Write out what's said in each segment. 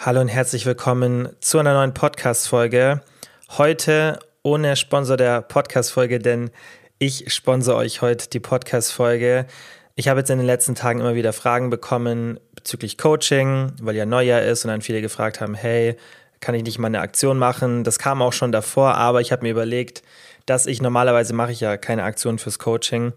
Hallo und herzlich willkommen zu einer neuen Podcast-Folge. Heute ohne Sponsor der Podcast-Folge, denn ich sponsor euch heute die Podcast-Folge. Ich habe jetzt in den letzten Tagen immer wieder Fragen bekommen bezüglich Coaching, weil ja Neujahr ist und dann viele gefragt haben, hey, kann ich nicht mal eine Aktion machen? Das kam auch schon davor, aber ich habe mir überlegt, dass ich normalerweise mache ich ja keine Aktion fürs Coaching,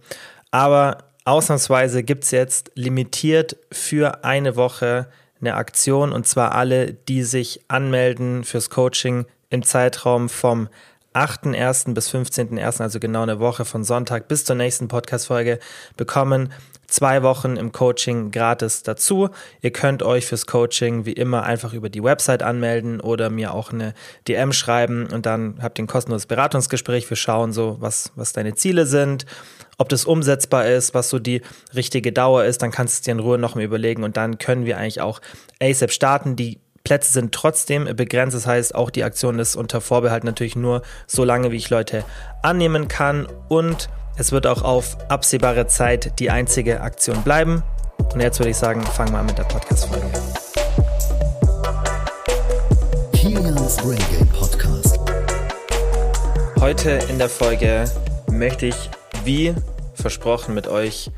aber ausnahmsweise gibt es jetzt limitiert für eine Woche eine Aktion und zwar alle, die sich anmelden fürs Coaching im Zeitraum vom 8.1. bis 15.1., also genau eine Woche von Sonntag bis zur nächsten Podcast-Folge, bekommen zwei Wochen im Coaching gratis dazu. Ihr könnt euch fürs Coaching wie immer einfach über die Website anmelden oder mir auch eine DM schreiben und dann habt ihr ein kostenloses Beratungsgespräch. Wir schauen so, was, was deine Ziele sind, ob das umsetzbar ist, was so die richtige Dauer ist. Dann kannst du es dir in Ruhe noch mal überlegen und dann können wir eigentlich auch ASAP starten. Die Plätze sind trotzdem begrenzt. Das heißt, auch die Aktion ist unter Vorbehalt natürlich nur so lange, wie ich Leute annehmen kann. Und es wird auch auf absehbare Zeit die einzige Aktion bleiben. Und jetzt würde ich sagen, fangen wir an mit der Podcast-Folge. Podcast. Heute in der Folge möchte ich, wie versprochen, mit euch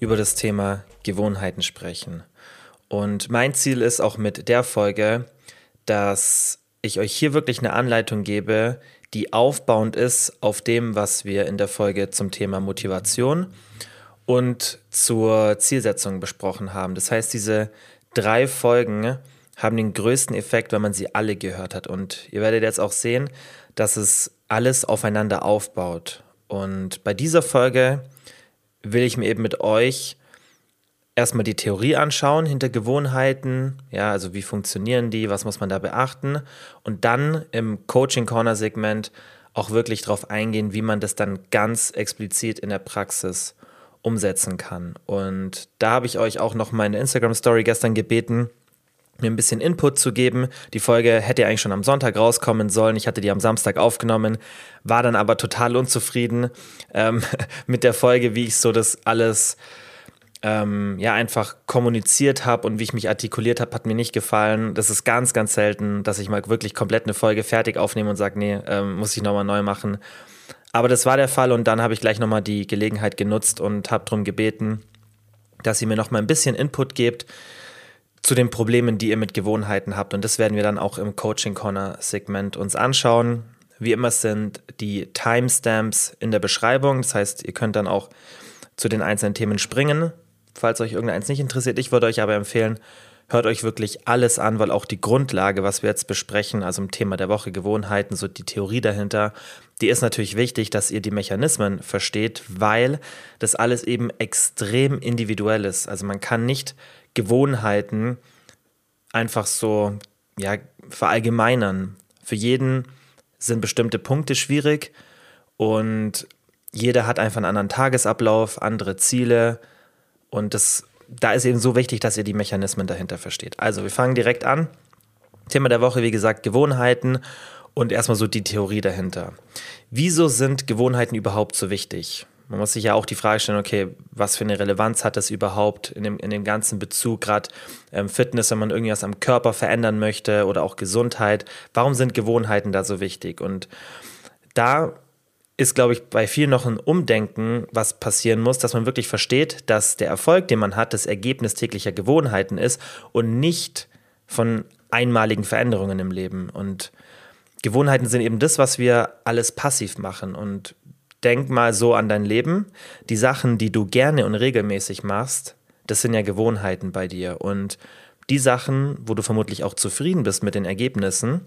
über das Thema Gewohnheiten sprechen. Und mein Ziel ist auch mit der Folge, dass ich euch hier wirklich eine Anleitung gebe, die aufbauend ist auf dem, was wir in der Folge zum Thema Motivation und zur Zielsetzung besprochen haben. Das heißt, diese drei Folgen haben den größten Effekt, wenn man sie alle gehört hat. Und ihr werdet jetzt auch sehen, dass es alles aufeinander aufbaut. Und bei dieser Folge will ich mir eben mit euch erstmal die Theorie anschauen hinter Gewohnheiten, ja, also wie funktionieren die, was muss man da beachten und dann im Coaching Corner Segment auch wirklich darauf eingehen, wie man das dann ganz explizit in der Praxis umsetzen kann. Und da habe ich euch auch noch meine Instagram Story gestern gebeten, mir ein bisschen Input zu geben. Die Folge hätte eigentlich schon am Sonntag rauskommen sollen. Ich hatte die am Samstag aufgenommen, war dann aber total unzufrieden ähm, mit der Folge, wie ich so das alles ähm, ja einfach kommuniziert habe und wie ich mich artikuliert habe, hat mir nicht gefallen. Das ist ganz, ganz selten, dass ich mal wirklich komplett eine Folge fertig aufnehme und sage, nee, ähm, muss ich nochmal neu machen. Aber das war der Fall und dann habe ich gleich nochmal die Gelegenheit genutzt und habe darum gebeten, dass ihr mir nochmal ein bisschen Input gebt zu den Problemen, die ihr mit Gewohnheiten habt. Und das werden wir dann auch im Coaching Corner Segment uns anschauen. Wie immer sind die Timestamps in der Beschreibung. Das heißt, ihr könnt dann auch zu den einzelnen Themen springen falls euch irgendeins nicht interessiert. Ich würde euch aber empfehlen, hört euch wirklich alles an, weil auch die Grundlage, was wir jetzt besprechen, also im Thema der Woche Gewohnheiten, so die Theorie dahinter, die ist natürlich wichtig, dass ihr die Mechanismen versteht, weil das alles eben extrem individuell ist. Also man kann nicht Gewohnheiten einfach so ja, verallgemeinern. Für jeden sind bestimmte Punkte schwierig und jeder hat einfach einen anderen Tagesablauf, andere Ziele, und das, da ist eben so wichtig, dass ihr die Mechanismen dahinter versteht. Also wir fangen direkt an. Thema der Woche, wie gesagt, Gewohnheiten und erstmal so die Theorie dahinter. Wieso sind Gewohnheiten überhaupt so wichtig? Man muss sich ja auch die Frage stellen, okay, was für eine Relevanz hat das überhaupt in dem, in dem ganzen Bezug, gerade ähm, Fitness, wenn man irgendwas am Körper verändern möchte oder auch Gesundheit. Warum sind Gewohnheiten da so wichtig? Und da ist, glaube ich, bei vielen noch ein Umdenken, was passieren muss, dass man wirklich versteht, dass der Erfolg, den man hat, das Ergebnis täglicher Gewohnheiten ist und nicht von einmaligen Veränderungen im Leben. Und Gewohnheiten sind eben das, was wir alles passiv machen. Und denk mal so an dein Leben. Die Sachen, die du gerne und regelmäßig machst, das sind ja Gewohnheiten bei dir. Und die Sachen, wo du vermutlich auch zufrieden bist mit den Ergebnissen,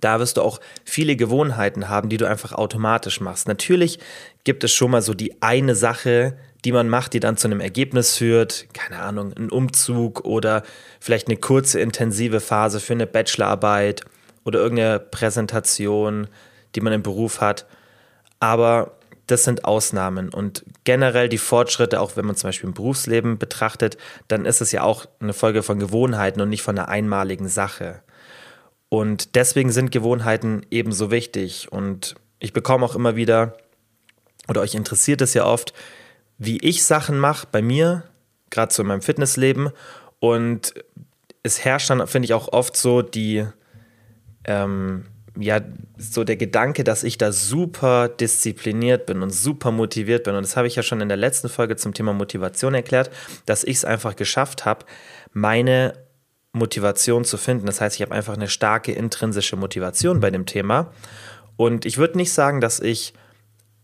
da wirst du auch viele Gewohnheiten haben, die du einfach automatisch machst. Natürlich gibt es schon mal so die eine Sache, die man macht, die dann zu einem Ergebnis führt. Keine Ahnung, ein Umzug oder vielleicht eine kurze, intensive Phase für eine Bachelorarbeit oder irgendeine Präsentation, die man im Beruf hat. Aber das sind Ausnahmen und generell die Fortschritte, auch wenn man zum Beispiel im Berufsleben betrachtet, dann ist es ja auch eine Folge von Gewohnheiten und nicht von einer einmaligen Sache. Und deswegen sind Gewohnheiten ebenso wichtig. Und ich bekomme auch immer wieder, oder euch interessiert es ja oft, wie ich Sachen mache bei mir, gerade so in meinem Fitnessleben. Und es herrscht dann, finde ich, auch oft so die, ähm, ja, so der Gedanke, dass ich da super diszipliniert bin und super motiviert bin. Und das habe ich ja schon in der letzten Folge zum Thema Motivation erklärt, dass ich es einfach geschafft habe, meine Motivation zu finden. Das heißt, ich habe einfach eine starke intrinsische Motivation bei dem Thema. Und ich würde nicht sagen, dass ich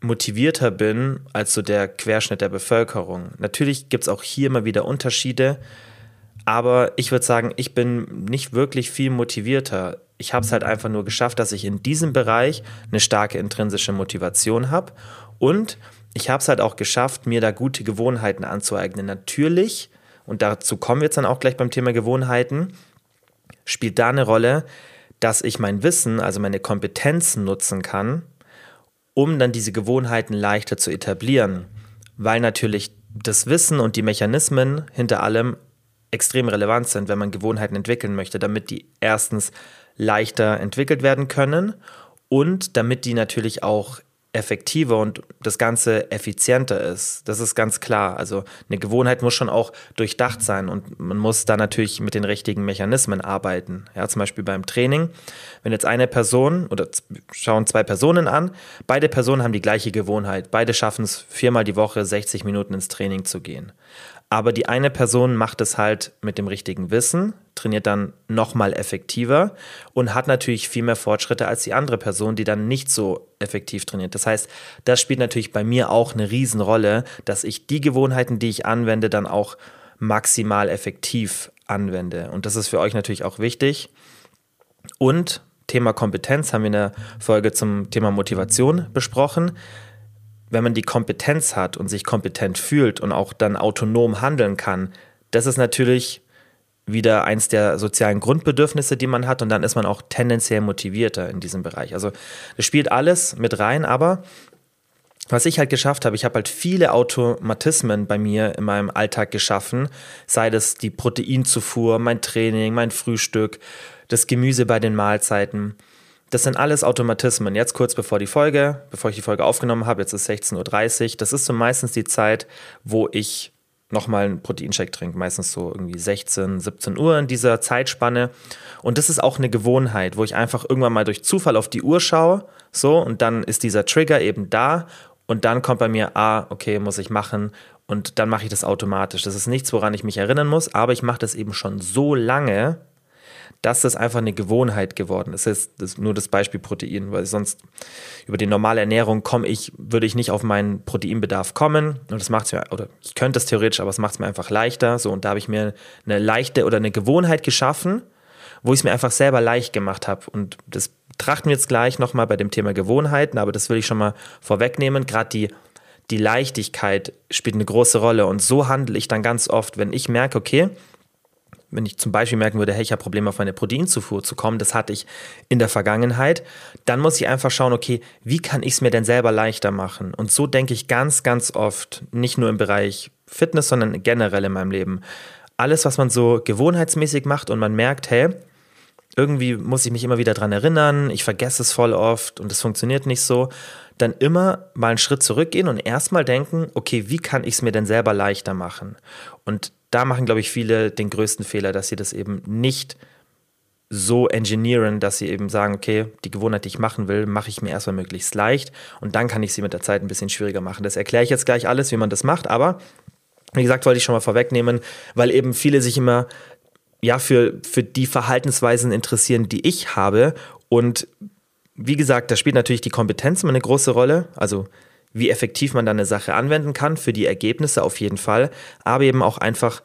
motivierter bin als so der Querschnitt der Bevölkerung. Natürlich gibt es auch hier immer wieder Unterschiede, aber ich würde sagen, ich bin nicht wirklich viel motivierter. Ich habe es halt einfach nur geschafft, dass ich in diesem Bereich eine starke intrinsische Motivation habe und ich habe es halt auch geschafft, mir da gute Gewohnheiten anzueignen. Natürlich, und dazu kommen wir jetzt dann auch gleich beim Thema Gewohnheiten, spielt da eine Rolle, dass ich mein Wissen, also meine Kompetenzen nutzen kann, um dann diese Gewohnheiten leichter zu etablieren, weil natürlich das Wissen und die Mechanismen hinter allem extrem relevant sind, wenn man Gewohnheiten entwickeln möchte, damit die erstens leichter entwickelt werden können und damit die natürlich auch effektiver und das Ganze effizienter ist. Das ist ganz klar. Also eine Gewohnheit muss schon auch durchdacht sein und man muss da natürlich mit den richtigen Mechanismen arbeiten. Ja, zum Beispiel beim Training. Wenn jetzt eine Person oder schauen zwei Personen an, beide Personen haben die gleiche Gewohnheit. Beide schaffen es viermal die Woche 60 Minuten ins Training zu gehen. Aber die eine Person macht es halt mit dem richtigen Wissen, trainiert dann nochmal effektiver und hat natürlich viel mehr Fortschritte als die andere Person, die dann nicht so effektiv trainiert. Das heißt, das spielt natürlich bei mir auch eine Riesenrolle, dass ich die Gewohnheiten, die ich anwende, dann auch maximal effektiv anwende. Und das ist für euch natürlich auch wichtig. Und Thema Kompetenz haben wir in der Folge zum Thema Motivation besprochen wenn man die Kompetenz hat und sich kompetent fühlt und auch dann autonom handeln kann, das ist natürlich wieder eins der sozialen Grundbedürfnisse, die man hat und dann ist man auch tendenziell motivierter in diesem Bereich. Also das spielt alles mit rein, aber was ich halt geschafft habe, ich habe halt viele Automatismen bei mir in meinem Alltag geschaffen, sei das die Proteinzufuhr, mein Training, mein Frühstück, das Gemüse bei den Mahlzeiten. Das sind alles Automatismen. Jetzt kurz bevor die Folge, bevor ich die Folge aufgenommen habe, jetzt ist 16.30 Uhr. Das ist so meistens die Zeit, wo ich nochmal einen Proteinshake trinke. Meistens so irgendwie 16, 17 Uhr in dieser Zeitspanne. Und das ist auch eine Gewohnheit, wo ich einfach irgendwann mal durch Zufall auf die Uhr schaue. So, und dann ist dieser Trigger eben da. Und dann kommt bei mir, ah, okay, muss ich machen. Und dann mache ich das automatisch. Das ist nichts, woran ich mich erinnern muss, aber ich mache das eben schon so lange, dass das einfach eine Gewohnheit geworden ist. Das ist, nur das Beispiel Protein, weil sonst über die normale Ernährung komme ich, würde ich nicht auf meinen Proteinbedarf kommen. Und das macht es mir, oder ich könnte es theoretisch, aber es macht es mir einfach leichter. So, und da habe ich mir eine leichte oder eine Gewohnheit geschaffen, wo ich es mir einfach selber leicht gemacht habe. Und das betrachten wir jetzt gleich nochmal bei dem Thema Gewohnheiten, aber das will ich schon mal vorwegnehmen. Gerade die die Leichtigkeit spielt eine große Rolle. Und so handle ich dann ganz oft, wenn ich merke, okay, wenn ich zum Beispiel merken würde, hey, ich habe Probleme auf meine Proteinzufuhr zu kommen, das hatte ich in der Vergangenheit, dann muss ich einfach schauen, okay, wie kann ich es mir denn selber leichter machen? Und so denke ich ganz, ganz oft, nicht nur im Bereich Fitness, sondern generell in meinem Leben. Alles, was man so gewohnheitsmäßig macht und man merkt, hey, irgendwie muss ich mich immer wieder dran erinnern, ich vergesse es voll oft und es funktioniert nicht so, dann immer mal einen Schritt zurückgehen und erstmal denken, okay, wie kann ich es mir denn selber leichter machen? Und da machen, glaube ich, viele den größten Fehler, dass sie das eben nicht so engineeren, dass sie eben sagen, okay, die Gewohnheit, die ich machen will, mache ich mir erstmal möglichst leicht und dann kann ich sie mit der Zeit ein bisschen schwieriger machen. Das erkläre ich jetzt gleich alles, wie man das macht, aber wie gesagt, wollte ich schon mal vorwegnehmen, weil eben viele sich immer ja für, für die Verhaltensweisen interessieren, die ich habe und wie gesagt, da spielt natürlich die Kompetenz immer eine große Rolle, also wie effektiv man dann eine Sache anwenden kann, für die Ergebnisse auf jeden Fall, aber eben auch einfach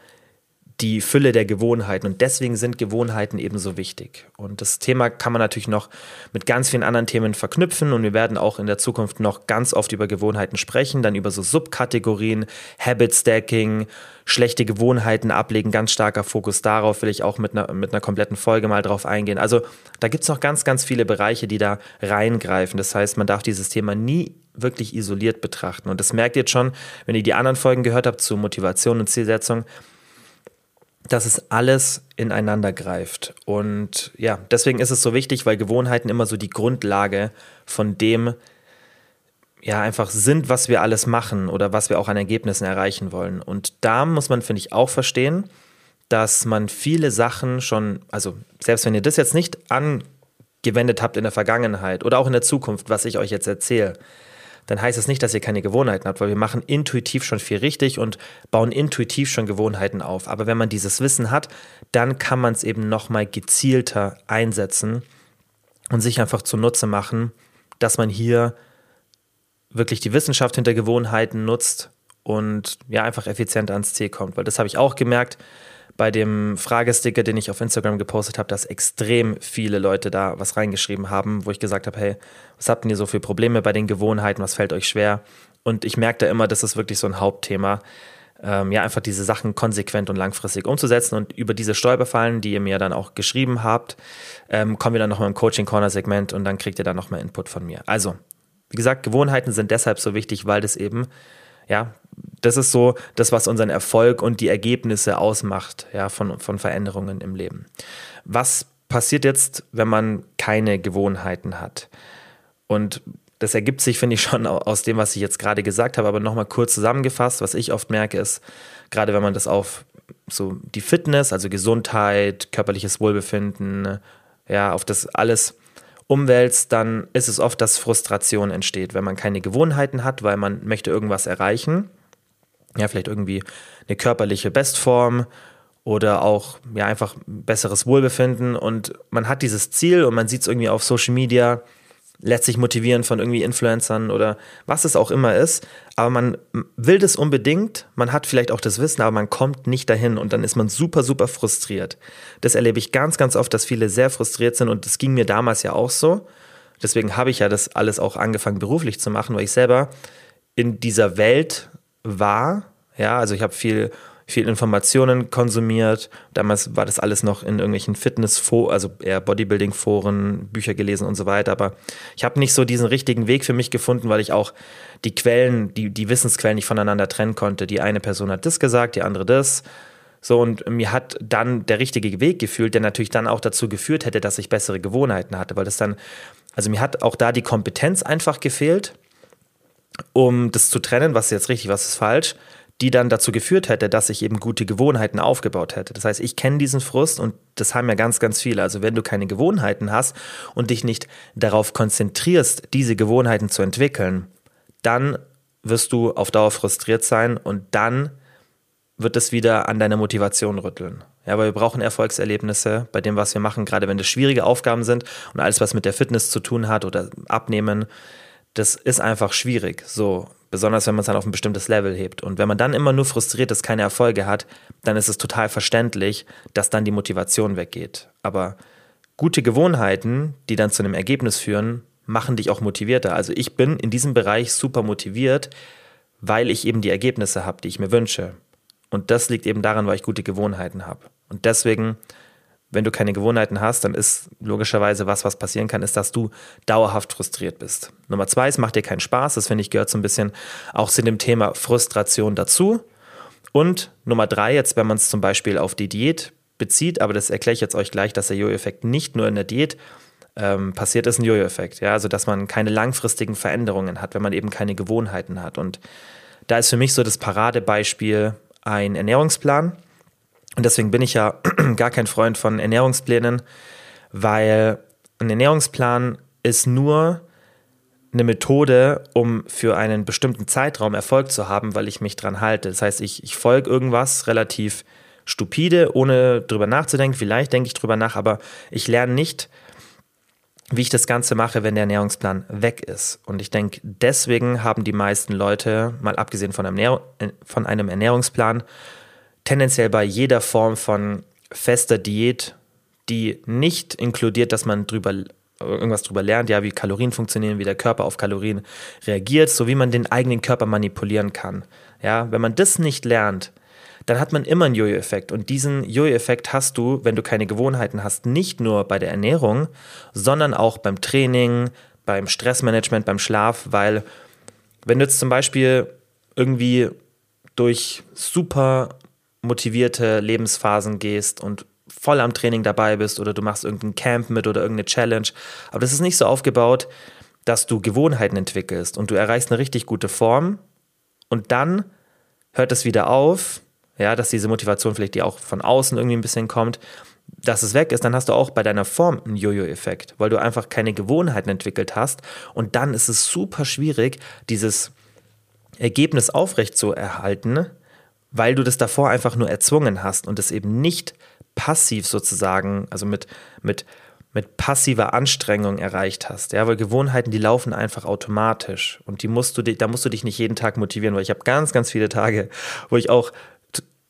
die Fülle der Gewohnheiten. Und deswegen sind Gewohnheiten eben so wichtig. Und das Thema kann man natürlich noch mit ganz vielen anderen Themen verknüpfen. Und wir werden auch in der Zukunft noch ganz oft über Gewohnheiten sprechen, dann über so Subkategorien, Habit Stacking, schlechte Gewohnheiten ablegen, ganz starker Fokus darauf, will ich auch mit einer, mit einer kompletten Folge mal drauf eingehen. Also da gibt es noch ganz, ganz viele Bereiche, die da reingreifen. Das heißt, man darf dieses Thema nie wirklich isoliert betrachten. Und das merkt ihr jetzt schon, wenn ihr die anderen Folgen gehört habt zu Motivation und Zielsetzung, dass es alles ineinander greift. Und ja, deswegen ist es so wichtig, weil Gewohnheiten immer so die Grundlage von dem ja einfach sind, was wir alles machen oder was wir auch an Ergebnissen erreichen wollen. Und da muss man, finde ich, auch verstehen, dass man viele Sachen schon, also selbst wenn ihr das jetzt nicht angewendet habt in der Vergangenheit oder auch in der Zukunft, was ich euch jetzt erzähle, dann heißt es nicht, dass ihr keine Gewohnheiten habt, weil wir machen intuitiv schon viel richtig und bauen intuitiv schon Gewohnheiten auf. Aber wenn man dieses Wissen hat, dann kann man es eben nochmal gezielter einsetzen und sich einfach zunutze machen, dass man hier wirklich die Wissenschaft hinter Gewohnheiten nutzt und ja einfach effizient ans Ziel kommt. Weil das habe ich auch gemerkt bei dem Fragesticker, den ich auf Instagram gepostet habe, dass extrem viele Leute da was reingeschrieben haben, wo ich gesagt habe, hey, was habt ihr so viele Probleme bei den Gewohnheiten, was fällt euch schwer? Und ich merke da immer, das ist wirklich so ein Hauptthema, ähm, ja, einfach diese Sachen konsequent und langfristig umzusetzen. Und über diese Stolperfallen, die ihr mir dann auch geschrieben habt, ähm, kommen wir dann nochmal im Coaching-Corner-Segment und dann kriegt ihr dann nochmal Input von mir. Also, wie gesagt, Gewohnheiten sind deshalb so wichtig, weil das eben ja, das ist so das, was unseren Erfolg und die Ergebnisse ausmacht, ja, von, von Veränderungen im Leben. Was passiert jetzt, wenn man keine Gewohnheiten hat? Und das ergibt sich, finde ich, schon aus dem, was ich jetzt gerade gesagt habe, aber nochmal kurz zusammengefasst, was ich oft merke, ist, gerade wenn man das auf so die Fitness, also Gesundheit, körperliches Wohlbefinden, ja, auf das alles umwälzt, dann ist es oft, dass Frustration entsteht, wenn man keine Gewohnheiten hat, weil man möchte irgendwas erreichen. Ja, vielleicht irgendwie eine körperliche Bestform oder auch ja einfach besseres Wohlbefinden und man hat dieses Ziel und man sieht es irgendwie auf Social Media lässt sich motivieren von irgendwie Influencern oder was es auch immer ist. Aber man will das unbedingt, man hat vielleicht auch das Wissen, aber man kommt nicht dahin und dann ist man super, super frustriert. Das erlebe ich ganz, ganz oft, dass viele sehr frustriert sind und das ging mir damals ja auch so. Deswegen habe ich ja das alles auch angefangen beruflich zu machen, weil ich selber in dieser Welt war. Ja, also ich habe viel viel Informationen konsumiert. Damals war das alles noch in irgendwelchen Fitnessforen, also eher Bodybuilding-Foren, Bücher gelesen und so weiter. Aber ich habe nicht so diesen richtigen Weg für mich gefunden, weil ich auch die Quellen, die, die Wissensquellen nicht voneinander trennen konnte. Die eine Person hat das gesagt, die andere das. So, und mir hat dann der richtige Weg gefühlt, der natürlich dann auch dazu geführt hätte, dass ich bessere Gewohnheiten hatte, weil das dann, also mir hat auch da die Kompetenz einfach gefehlt, um das zu trennen, was ist jetzt richtig, was ist falsch die dann dazu geführt hätte, dass ich eben gute Gewohnheiten aufgebaut hätte. Das heißt, ich kenne diesen Frust und das haben ja ganz, ganz viele. Also wenn du keine Gewohnheiten hast und dich nicht darauf konzentrierst, diese Gewohnheiten zu entwickeln, dann wirst du auf Dauer frustriert sein und dann wird es wieder an deiner Motivation rütteln. Ja, weil wir brauchen Erfolgserlebnisse bei dem, was wir machen, gerade wenn das schwierige Aufgaben sind und alles, was mit der Fitness zu tun hat oder Abnehmen, das ist einfach schwierig. So, Besonders wenn man es dann auf ein bestimmtes Level hebt. Und wenn man dann immer nur frustriert ist, keine Erfolge hat, dann ist es total verständlich, dass dann die Motivation weggeht. Aber gute Gewohnheiten, die dann zu einem Ergebnis führen, machen dich auch motivierter. Also ich bin in diesem Bereich super motiviert, weil ich eben die Ergebnisse habe, die ich mir wünsche. Und das liegt eben daran, weil ich gute Gewohnheiten habe. Und deswegen wenn du keine Gewohnheiten hast, dann ist logischerweise was, was passieren kann, ist, dass du dauerhaft frustriert bist. Nummer zwei, es macht dir keinen Spaß. Das finde ich gehört so ein bisschen auch zu dem Thema Frustration dazu. Und Nummer drei, jetzt, wenn man es zum Beispiel auf die Diät bezieht, aber das erkläre ich jetzt euch gleich, dass der Jojo-Effekt nicht nur in der Diät ähm, passiert, ist ein Jojo-Effekt. Ja, also dass man keine langfristigen Veränderungen hat, wenn man eben keine Gewohnheiten hat. Und da ist für mich so das Paradebeispiel ein Ernährungsplan und deswegen bin ich ja gar kein Freund von Ernährungsplänen, weil ein Ernährungsplan ist nur eine Methode, um für einen bestimmten Zeitraum Erfolg zu haben, weil ich mich dran halte. Das heißt, ich, ich folge irgendwas relativ stupide, ohne drüber nachzudenken. Vielleicht denke ich drüber nach, aber ich lerne nicht, wie ich das Ganze mache, wenn der Ernährungsplan weg ist. Und ich denke, deswegen haben die meisten Leute, mal abgesehen von einem, von einem Ernährungsplan, tendenziell bei jeder Form von fester Diät, die nicht inkludiert, dass man drüber irgendwas drüber lernt, ja, wie Kalorien funktionieren, wie der Körper auf Kalorien reagiert, so wie man den eigenen Körper manipulieren kann. Ja, wenn man das nicht lernt, dann hat man immer einen Jojo-Effekt. Und diesen Jojo-Effekt hast du, wenn du keine Gewohnheiten hast, nicht nur bei der Ernährung, sondern auch beim Training, beim Stressmanagement, beim Schlaf, weil wenn du jetzt zum Beispiel irgendwie durch super motivierte Lebensphasen gehst und voll am Training dabei bist oder du machst irgendein Camp mit oder irgendeine Challenge. Aber das ist nicht so aufgebaut, dass du Gewohnheiten entwickelst und du erreichst eine richtig gute Form und dann hört es wieder auf, ja, dass diese Motivation vielleicht die auch von außen irgendwie ein bisschen kommt, dass es weg ist, dann hast du auch bei deiner Form einen Jojo-Effekt, weil du einfach keine Gewohnheiten entwickelt hast. Und dann ist es super schwierig, dieses Ergebnis aufrecht zu erhalten, weil du das davor einfach nur erzwungen hast und es eben nicht passiv sozusagen, also mit, mit, mit passiver Anstrengung erreicht hast. Ja, weil Gewohnheiten, die laufen einfach automatisch und die musst du, da musst du dich nicht jeden Tag motivieren, weil ich habe ganz, ganz viele Tage, wo ich auch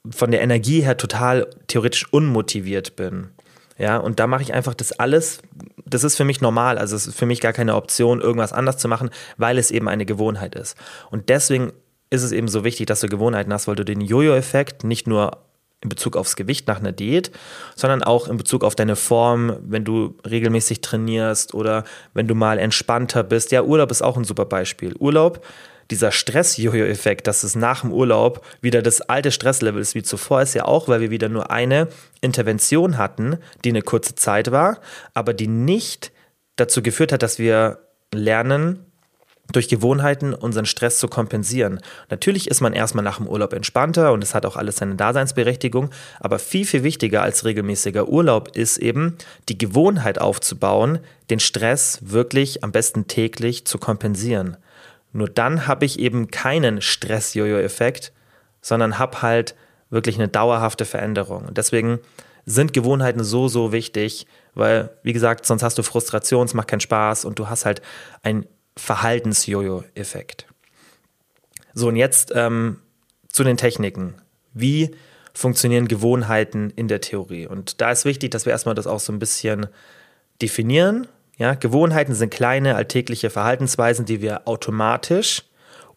von der Energie her total theoretisch unmotiviert bin. Ja, und da mache ich einfach das alles, das ist für mich normal, also es ist für mich gar keine Option, irgendwas anders zu machen, weil es eben eine Gewohnheit ist. Und deswegen ist es eben so wichtig, dass du Gewohnheiten hast, weil du den Jojo-Effekt nicht nur in Bezug aufs Gewicht nach einer Diät, sondern auch in Bezug auf deine Form, wenn du regelmäßig trainierst oder wenn du mal entspannter bist. Ja, Urlaub ist auch ein super Beispiel. Urlaub dieser Stress-Jojo-Effekt, dass es nach dem Urlaub wieder das alte Stresslevel ist wie zuvor, ist ja auch, weil wir wieder nur eine Intervention hatten, die eine kurze Zeit war, aber die nicht dazu geführt hat, dass wir lernen, durch Gewohnheiten unseren Stress zu kompensieren. Natürlich ist man erstmal nach dem Urlaub entspannter und es hat auch alles seine Daseinsberechtigung, aber viel, viel wichtiger als regelmäßiger Urlaub ist eben, die Gewohnheit aufzubauen, den Stress wirklich am besten täglich zu kompensieren. Nur dann habe ich eben keinen Stress-Jojo-Effekt, sondern habe halt wirklich eine dauerhafte Veränderung. Und deswegen sind Gewohnheiten so, so wichtig, weil, wie gesagt, sonst hast du Frustration, es macht keinen Spaß und du hast halt einen Verhaltens-Jojo-Effekt. So, und jetzt ähm, zu den Techniken. Wie funktionieren Gewohnheiten in der Theorie? Und da ist wichtig, dass wir erstmal das auch so ein bisschen definieren ja, Gewohnheiten sind kleine alltägliche Verhaltensweisen, die wir automatisch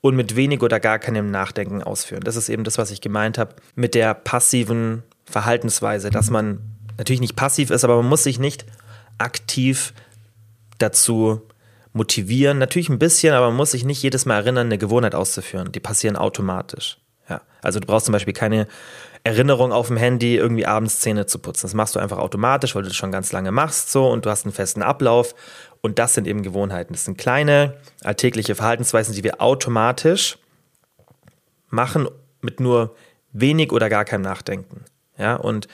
und mit wenig oder gar keinem Nachdenken ausführen. Das ist eben das, was ich gemeint habe mit der passiven Verhaltensweise, dass man natürlich nicht passiv ist, aber man muss sich nicht aktiv dazu motivieren. Natürlich ein bisschen, aber man muss sich nicht jedes Mal erinnern, eine Gewohnheit auszuführen. Die passieren automatisch. Ja. Also du brauchst zum Beispiel keine Erinnerung auf dem Handy, irgendwie abends Zähne zu putzen. Das machst du einfach automatisch, weil du das schon ganz lange machst so und du hast einen festen Ablauf. Und das sind eben Gewohnheiten. Das sind kleine alltägliche Verhaltensweisen, die wir automatisch machen mit nur wenig oder gar keinem Nachdenken. Ja, und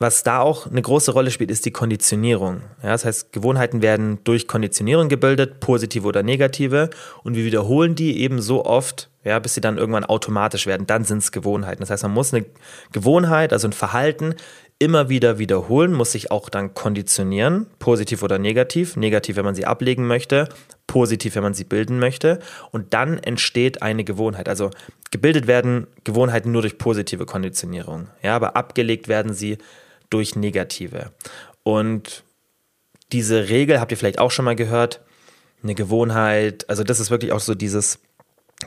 was da auch eine große Rolle spielt, ist die Konditionierung. Ja, das heißt, Gewohnheiten werden durch Konditionierung gebildet, positive oder negative, und wir wiederholen die eben so oft, ja, bis sie dann irgendwann automatisch werden. Dann sind es Gewohnheiten. Das heißt, man muss eine Gewohnheit, also ein Verhalten, immer wieder wiederholen, muss sich auch dann konditionieren, positiv oder negativ. Negativ, wenn man sie ablegen möchte, positiv, wenn man sie bilden möchte. Und dann entsteht eine Gewohnheit. Also gebildet werden Gewohnheiten nur durch positive Konditionierung. Ja, aber abgelegt werden sie durch negative. Und diese Regel habt ihr vielleicht auch schon mal gehört. Eine Gewohnheit, also das ist wirklich auch so dieses,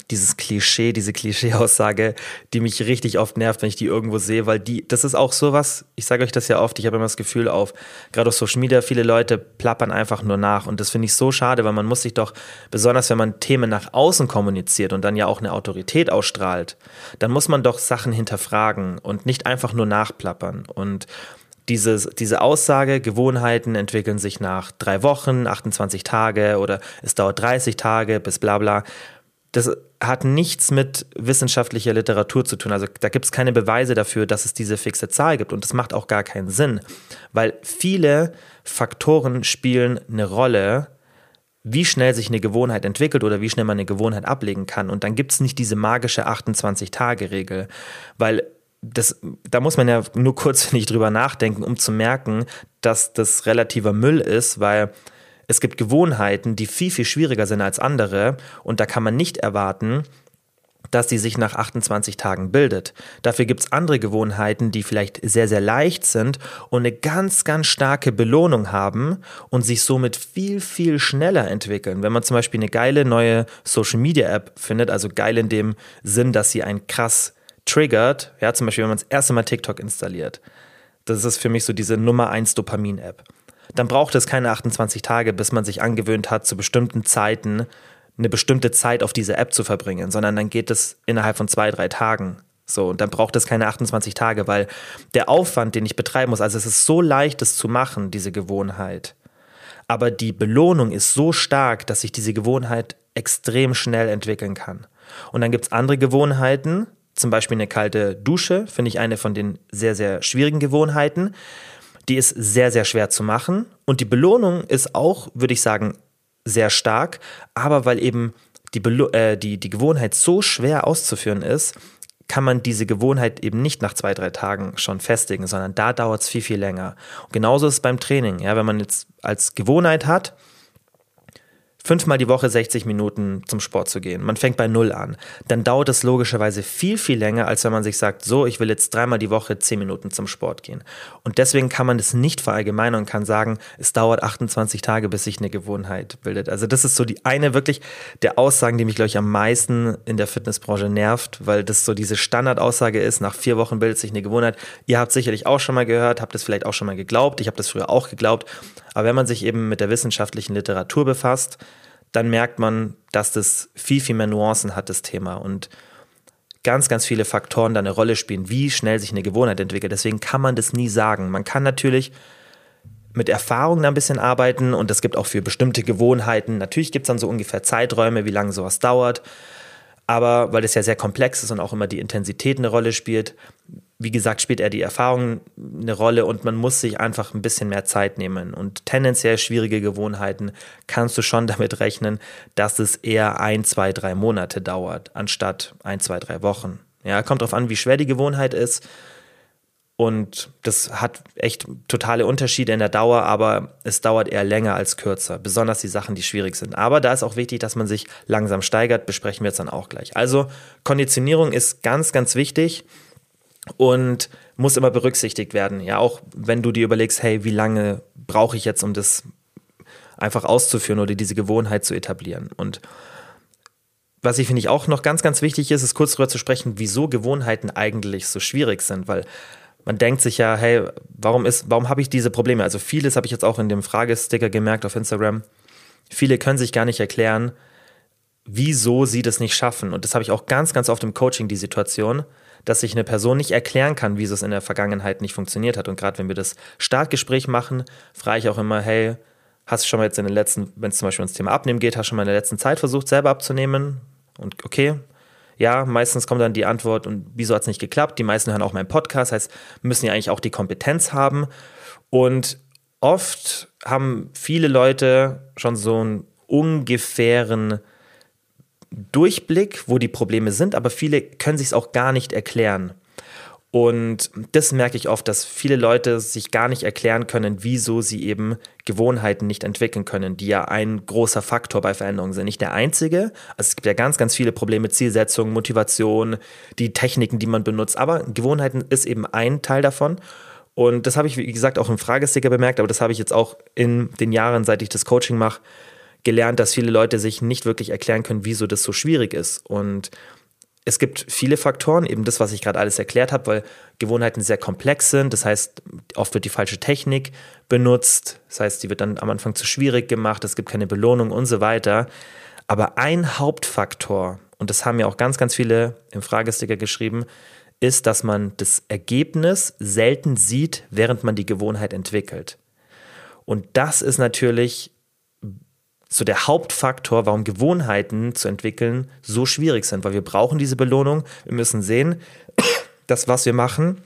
dieses Klischee, diese Klischee-Aussage, die mich richtig oft nervt, wenn ich die irgendwo sehe, weil die, das ist auch sowas, ich sage euch das ja oft, ich habe immer das Gefühl auf, gerade auf Social Media, viele Leute plappern einfach nur nach und das finde ich so schade, weil man muss sich doch, besonders wenn man Themen nach außen kommuniziert und dann ja auch eine Autorität ausstrahlt, dann muss man doch Sachen hinterfragen und nicht einfach nur nachplappern und dieses, diese Aussage, Gewohnheiten entwickeln sich nach drei Wochen, 28 Tage oder es dauert 30 Tage bis bla bla das hat nichts mit wissenschaftlicher Literatur zu tun. Also da gibt es keine Beweise dafür, dass es diese fixe Zahl gibt. Und das macht auch gar keinen Sinn, weil viele Faktoren spielen eine Rolle, wie schnell sich eine Gewohnheit entwickelt oder wie schnell man eine Gewohnheit ablegen kann. Und dann gibt es nicht diese magische 28-Tage-Regel, weil das, da muss man ja nur kurz nicht drüber nachdenken, um zu merken, dass das relativer Müll ist, weil es gibt Gewohnheiten, die viel, viel schwieriger sind als andere und da kann man nicht erwarten, dass sie sich nach 28 Tagen bildet. Dafür gibt es andere Gewohnheiten, die vielleicht sehr, sehr leicht sind und eine ganz, ganz starke Belohnung haben und sich somit viel, viel schneller entwickeln. Wenn man zum Beispiel eine geile neue Social Media App findet, also geil in dem Sinn, dass sie einen krass triggert, ja, zum Beispiel, wenn man das erste Mal TikTok installiert. Das ist für mich so diese Nummer 1 Dopamin-App dann braucht es keine 28 Tage, bis man sich angewöhnt hat, zu bestimmten Zeiten eine bestimmte Zeit auf diese App zu verbringen, sondern dann geht es innerhalb von zwei, drei Tagen. So, und dann braucht es keine 28 Tage, weil der Aufwand, den ich betreiben muss, also es ist so leicht, es zu machen, diese Gewohnheit. Aber die Belohnung ist so stark, dass sich diese Gewohnheit extrem schnell entwickeln kann. Und dann gibt es andere Gewohnheiten, zum Beispiel eine kalte Dusche, finde ich eine von den sehr, sehr schwierigen Gewohnheiten. Die ist sehr, sehr schwer zu machen. Und die Belohnung ist auch, würde ich sagen, sehr stark. Aber weil eben die, Belo äh, die, die Gewohnheit so schwer auszuführen ist, kann man diese Gewohnheit eben nicht nach zwei, drei Tagen schon festigen, sondern da dauert es viel, viel länger. Und genauso ist es beim Training. Ja, wenn man jetzt als Gewohnheit hat, fünfmal die Woche 60 Minuten zum Sport zu gehen. Man fängt bei Null an. Dann dauert es logischerweise viel, viel länger, als wenn man sich sagt, so, ich will jetzt dreimal die Woche 10 Minuten zum Sport gehen. Und deswegen kann man das nicht verallgemeinern und kann sagen, es dauert 28 Tage, bis sich eine Gewohnheit bildet. Also das ist so die eine wirklich der Aussagen, die mich, glaube ich, am meisten in der Fitnessbranche nervt, weil das so diese Standardaussage ist, nach vier Wochen bildet sich eine Gewohnheit. Ihr habt sicherlich auch schon mal gehört, habt es vielleicht auch schon mal geglaubt. Ich habe das früher auch geglaubt. Aber wenn man sich eben mit der wissenschaftlichen Literatur befasst, dann merkt man, dass das viel, viel mehr Nuancen hat, das Thema. Und ganz, ganz viele Faktoren da eine Rolle spielen, wie schnell sich eine Gewohnheit entwickelt. Deswegen kann man das nie sagen. Man kann natürlich mit Erfahrung da ein bisschen arbeiten und es gibt auch für bestimmte Gewohnheiten, natürlich gibt es dann so ungefähr Zeiträume, wie lange sowas dauert. Aber weil das ja sehr komplex ist und auch immer die Intensität eine Rolle spielt, wie gesagt, spielt eher die Erfahrung eine Rolle und man muss sich einfach ein bisschen mehr Zeit nehmen. Und tendenziell schwierige Gewohnheiten kannst du schon damit rechnen, dass es eher ein, zwei, drei Monate dauert, anstatt ein, zwei, drei Wochen. Ja, kommt darauf an, wie schwer die Gewohnheit ist. Und das hat echt totale Unterschiede in der Dauer, aber es dauert eher länger als kürzer. Besonders die Sachen, die schwierig sind. Aber da ist auch wichtig, dass man sich langsam steigert, besprechen wir jetzt dann auch gleich. Also Konditionierung ist ganz, ganz wichtig und muss immer berücksichtigt werden. Ja, auch wenn du dir überlegst, hey, wie lange brauche ich jetzt, um das einfach auszuführen oder diese Gewohnheit zu etablieren. Und was ich finde ich auch noch ganz, ganz wichtig ist, ist kurz darüber zu sprechen, wieso Gewohnheiten eigentlich so schwierig sind, weil man denkt sich ja, hey, warum ist, warum habe ich diese Probleme? Also vieles habe ich jetzt auch in dem Fragesticker gemerkt auf Instagram. Viele können sich gar nicht erklären, wieso sie das nicht schaffen. Und das habe ich auch ganz, ganz oft im Coaching, die Situation, dass sich eine Person nicht erklären kann, wieso es in der Vergangenheit nicht funktioniert hat. Und gerade wenn wir das Startgespräch machen, frage ich auch immer, hey, hast du schon mal jetzt in den letzten, wenn es zum Beispiel ums Thema Abnehmen geht, hast du schon mal in der letzten Zeit versucht, selber abzunehmen? Und okay, ja, meistens kommt dann die Antwort, und wieso hat es nicht geklappt? Die meisten hören auch meinen Podcast, heißt, müssen ja eigentlich auch die Kompetenz haben. Und oft haben viele Leute schon so einen ungefähren Durchblick, wo die Probleme sind, aber viele können sich es auch gar nicht erklären. Und das merke ich oft, dass viele Leute sich gar nicht erklären können, wieso sie eben Gewohnheiten nicht entwickeln können, die ja ein großer Faktor bei Veränderungen sind. Nicht der einzige. Also es gibt ja ganz, ganz viele Probleme, Zielsetzung, Motivation, die Techniken, die man benutzt. Aber Gewohnheiten ist eben ein Teil davon. Und das habe ich, wie gesagt, auch im Fragesticker bemerkt, aber das habe ich jetzt auch in den Jahren, seit ich das Coaching mache, gelernt, dass viele Leute sich nicht wirklich erklären können, wieso das so schwierig ist. Und es gibt viele Faktoren, eben das, was ich gerade alles erklärt habe, weil Gewohnheiten sehr komplex sind. Das heißt, oft wird die falsche Technik benutzt. Das heißt, die wird dann am Anfang zu schwierig gemacht. Es gibt keine Belohnung und so weiter. Aber ein Hauptfaktor, und das haben ja auch ganz, ganz viele im Fragesticker geschrieben, ist, dass man das Ergebnis selten sieht, während man die Gewohnheit entwickelt. Und das ist natürlich so der Hauptfaktor, warum Gewohnheiten zu entwickeln so schwierig sind, weil wir brauchen diese Belohnung. Wir müssen sehen, dass was wir machen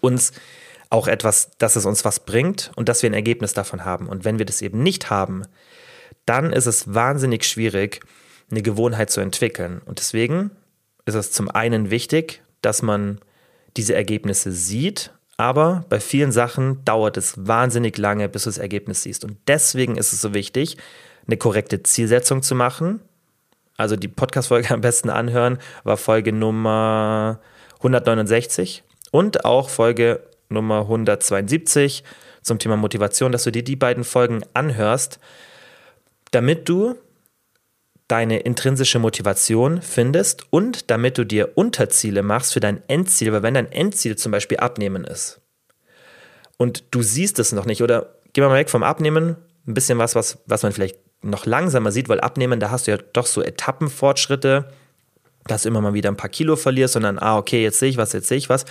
uns auch etwas, dass es uns was bringt und dass wir ein Ergebnis davon haben. Und wenn wir das eben nicht haben, dann ist es wahnsinnig schwierig, eine Gewohnheit zu entwickeln. Und deswegen ist es zum einen wichtig, dass man diese Ergebnisse sieht, aber bei vielen Sachen dauert es wahnsinnig lange, bis du das Ergebnis siehst. Und deswegen ist es so wichtig, eine korrekte Zielsetzung zu machen. Also die Podcast-Folge am besten anhören, war Folge Nummer 169 und auch Folge Nummer 172 zum Thema Motivation, dass du dir die beiden Folgen anhörst, damit du deine intrinsische Motivation findest und damit du dir Unterziele machst für dein Endziel, weil wenn dein Endziel zum Beispiel Abnehmen ist und du siehst es noch nicht oder geh mal weg vom Abnehmen, ein bisschen was, was, was man vielleicht noch langsamer sieht, weil abnehmen, da hast du ja doch so Etappenfortschritte, dass du immer mal wieder ein paar Kilo verlierst und dann, ah, okay, jetzt sehe ich was, jetzt sehe ich was.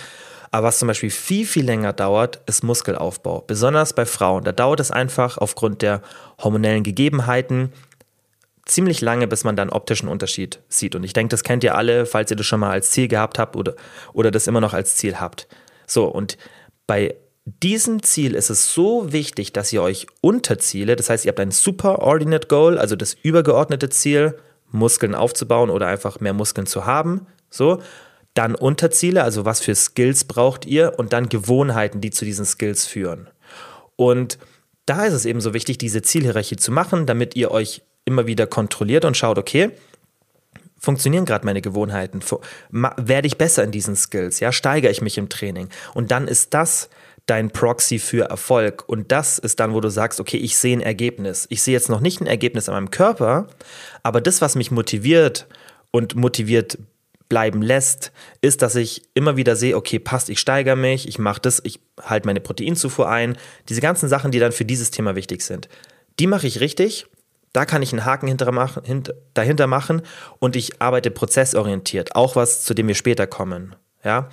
Aber was zum Beispiel viel, viel länger dauert, ist Muskelaufbau. Besonders bei Frauen. Da dauert es einfach aufgrund der hormonellen Gegebenheiten ziemlich lange, bis man dann optischen Unterschied sieht. Und ich denke, das kennt ihr alle, falls ihr das schon mal als Ziel gehabt habt oder, oder das immer noch als Ziel habt. So, und bei diesem Ziel ist es so wichtig, dass ihr euch Unterziele, das heißt, ihr habt ein Superordinate Goal, also das übergeordnete Ziel, Muskeln aufzubauen oder einfach mehr Muskeln zu haben, so, dann Unterziele, also was für Skills braucht ihr und dann Gewohnheiten, die zu diesen Skills führen. Und da ist es eben so wichtig, diese Zielhierarchie zu machen, damit ihr euch immer wieder kontrolliert und schaut, okay, funktionieren gerade meine Gewohnheiten? Werde ich besser in diesen Skills? Ja, steigere ich mich im Training? Und dann ist das dein Proxy für Erfolg. Und das ist dann, wo du sagst, okay, ich sehe ein Ergebnis. Ich sehe jetzt noch nicht ein Ergebnis an meinem Körper, aber das, was mich motiviert und motiviert bleiben lässt, ist, dass ich immer wieder sehe, okay, passt, ich steigere mich, ich mache das, ich halte meine Proteinzufuhr ein. Diese ganzen Sachen, die dann für dieses Thema wichtig sind, die mache ich richtig. Da kann ich einen Haken dahinter machen und ich arbeite prozessorientiert, auch was, zu dem wir später kommen. Ja?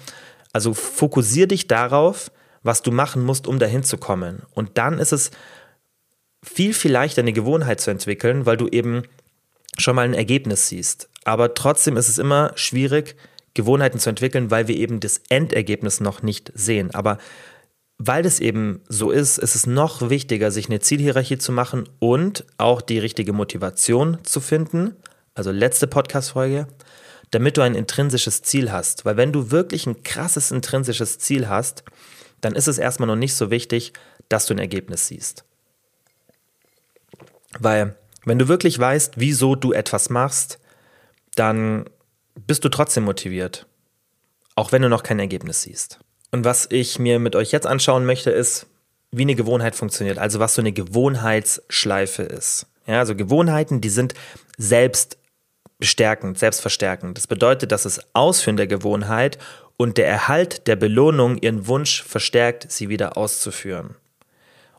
Also fokussiere dich darauf, was du machen musst, um dahin zu kommen. Und dann ist es viel, viel leichter, eine Gewohnheit zu entwickeln, weil du eben schon mal ein Ergebnis siehst. Aber trotzdem ist es immer schwierig, Gewohnheiten zu entwickeln, weil wir eben das Endergebnis noch nicht sehen. Aber weil das eben so ist, ist es noch wichtiger, sich eine Zielhierarchie zu machen und auch die richtige Motivation zu finden. Also letzte Podcast-Folge, damit du ein intrinsisches Ziel hast. Weil wenn du wirklich ein krasses intrinsisches Ziel hast, dann ist es erstmal noch nicht so wichtig, dass du ein Ergebnis siehst. Weil wenn du wirklich weißt, wieso du etwas machst, dann bist du trotzdem motiviert, auch wenn du noch kein Ergebnis siehst. Und was ich mir mit euch jetzt anschauen möchte, ist, wie eine Gewohnheit funktioniert, also was so eine Gewohnheitsschleife ist. Ja, also Gewohnheiten, die sind selbst bestärkend, selbstverstärkend. Das bedeutet, dass das Ausführen der Gewohnheit und der Erhalt der Belohnung ihren Wunsch verstärkt, sie wieder auszuführen.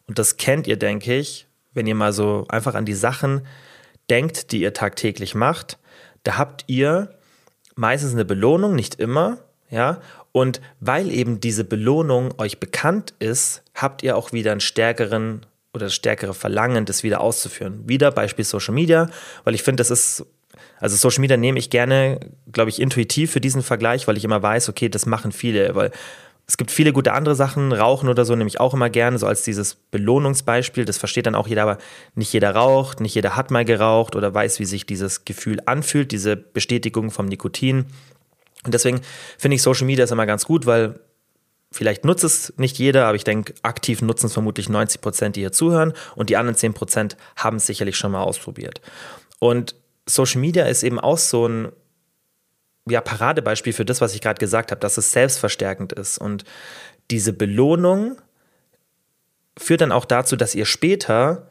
Und das kennt ihr, denke ich, wenn ihr mal so einfach an die Sachen denkt, die ihr tagtäglich macht. Da habt ihr meistens eine Belohnung, nicht immer, ja. Und weil eben diese Belohnung euch bekannt ist, habt ihr auch wieder einen stärkeren oder stärkere Verlangen, das wieder auszuführen. Wieder Beispiel Social Media, weil ich finde, das ist also Social Media nehme ich gerne, glaube ich, intuitiv für diesen Vergleich, weil ich immer weiß, okay, das machen viele, weil es gibt viele gute andere Sachen, Rauchen oder so nehme ich auch immer gerne, so als dieses Belohnungsbeispiel. Das versteht dann auch jeder, aber nicht jeder raucht, nicht jeder hat mal geraucht oder weiß, wie sich dieses Gefühl anfühlt, diese Bestätigung vom Nikotin. Und deswegen finde ich Social Media ist immer ganz gut, weil vielleicht nutzt es nicht jeder, aber ich denke, aktiv nutzen es vermutlich 90 Prozent, die hier zuhören und die anderen 10 Prozent haben es sicherlich schon mal ausprobiert. Und Social Media ist eben auch so ein ja, Paradebeispiel für das, was ich gerade gesagt habe, dass es selbstverstärkend ist. Und diese Belohnung führt dann auch dazu, dass ihr später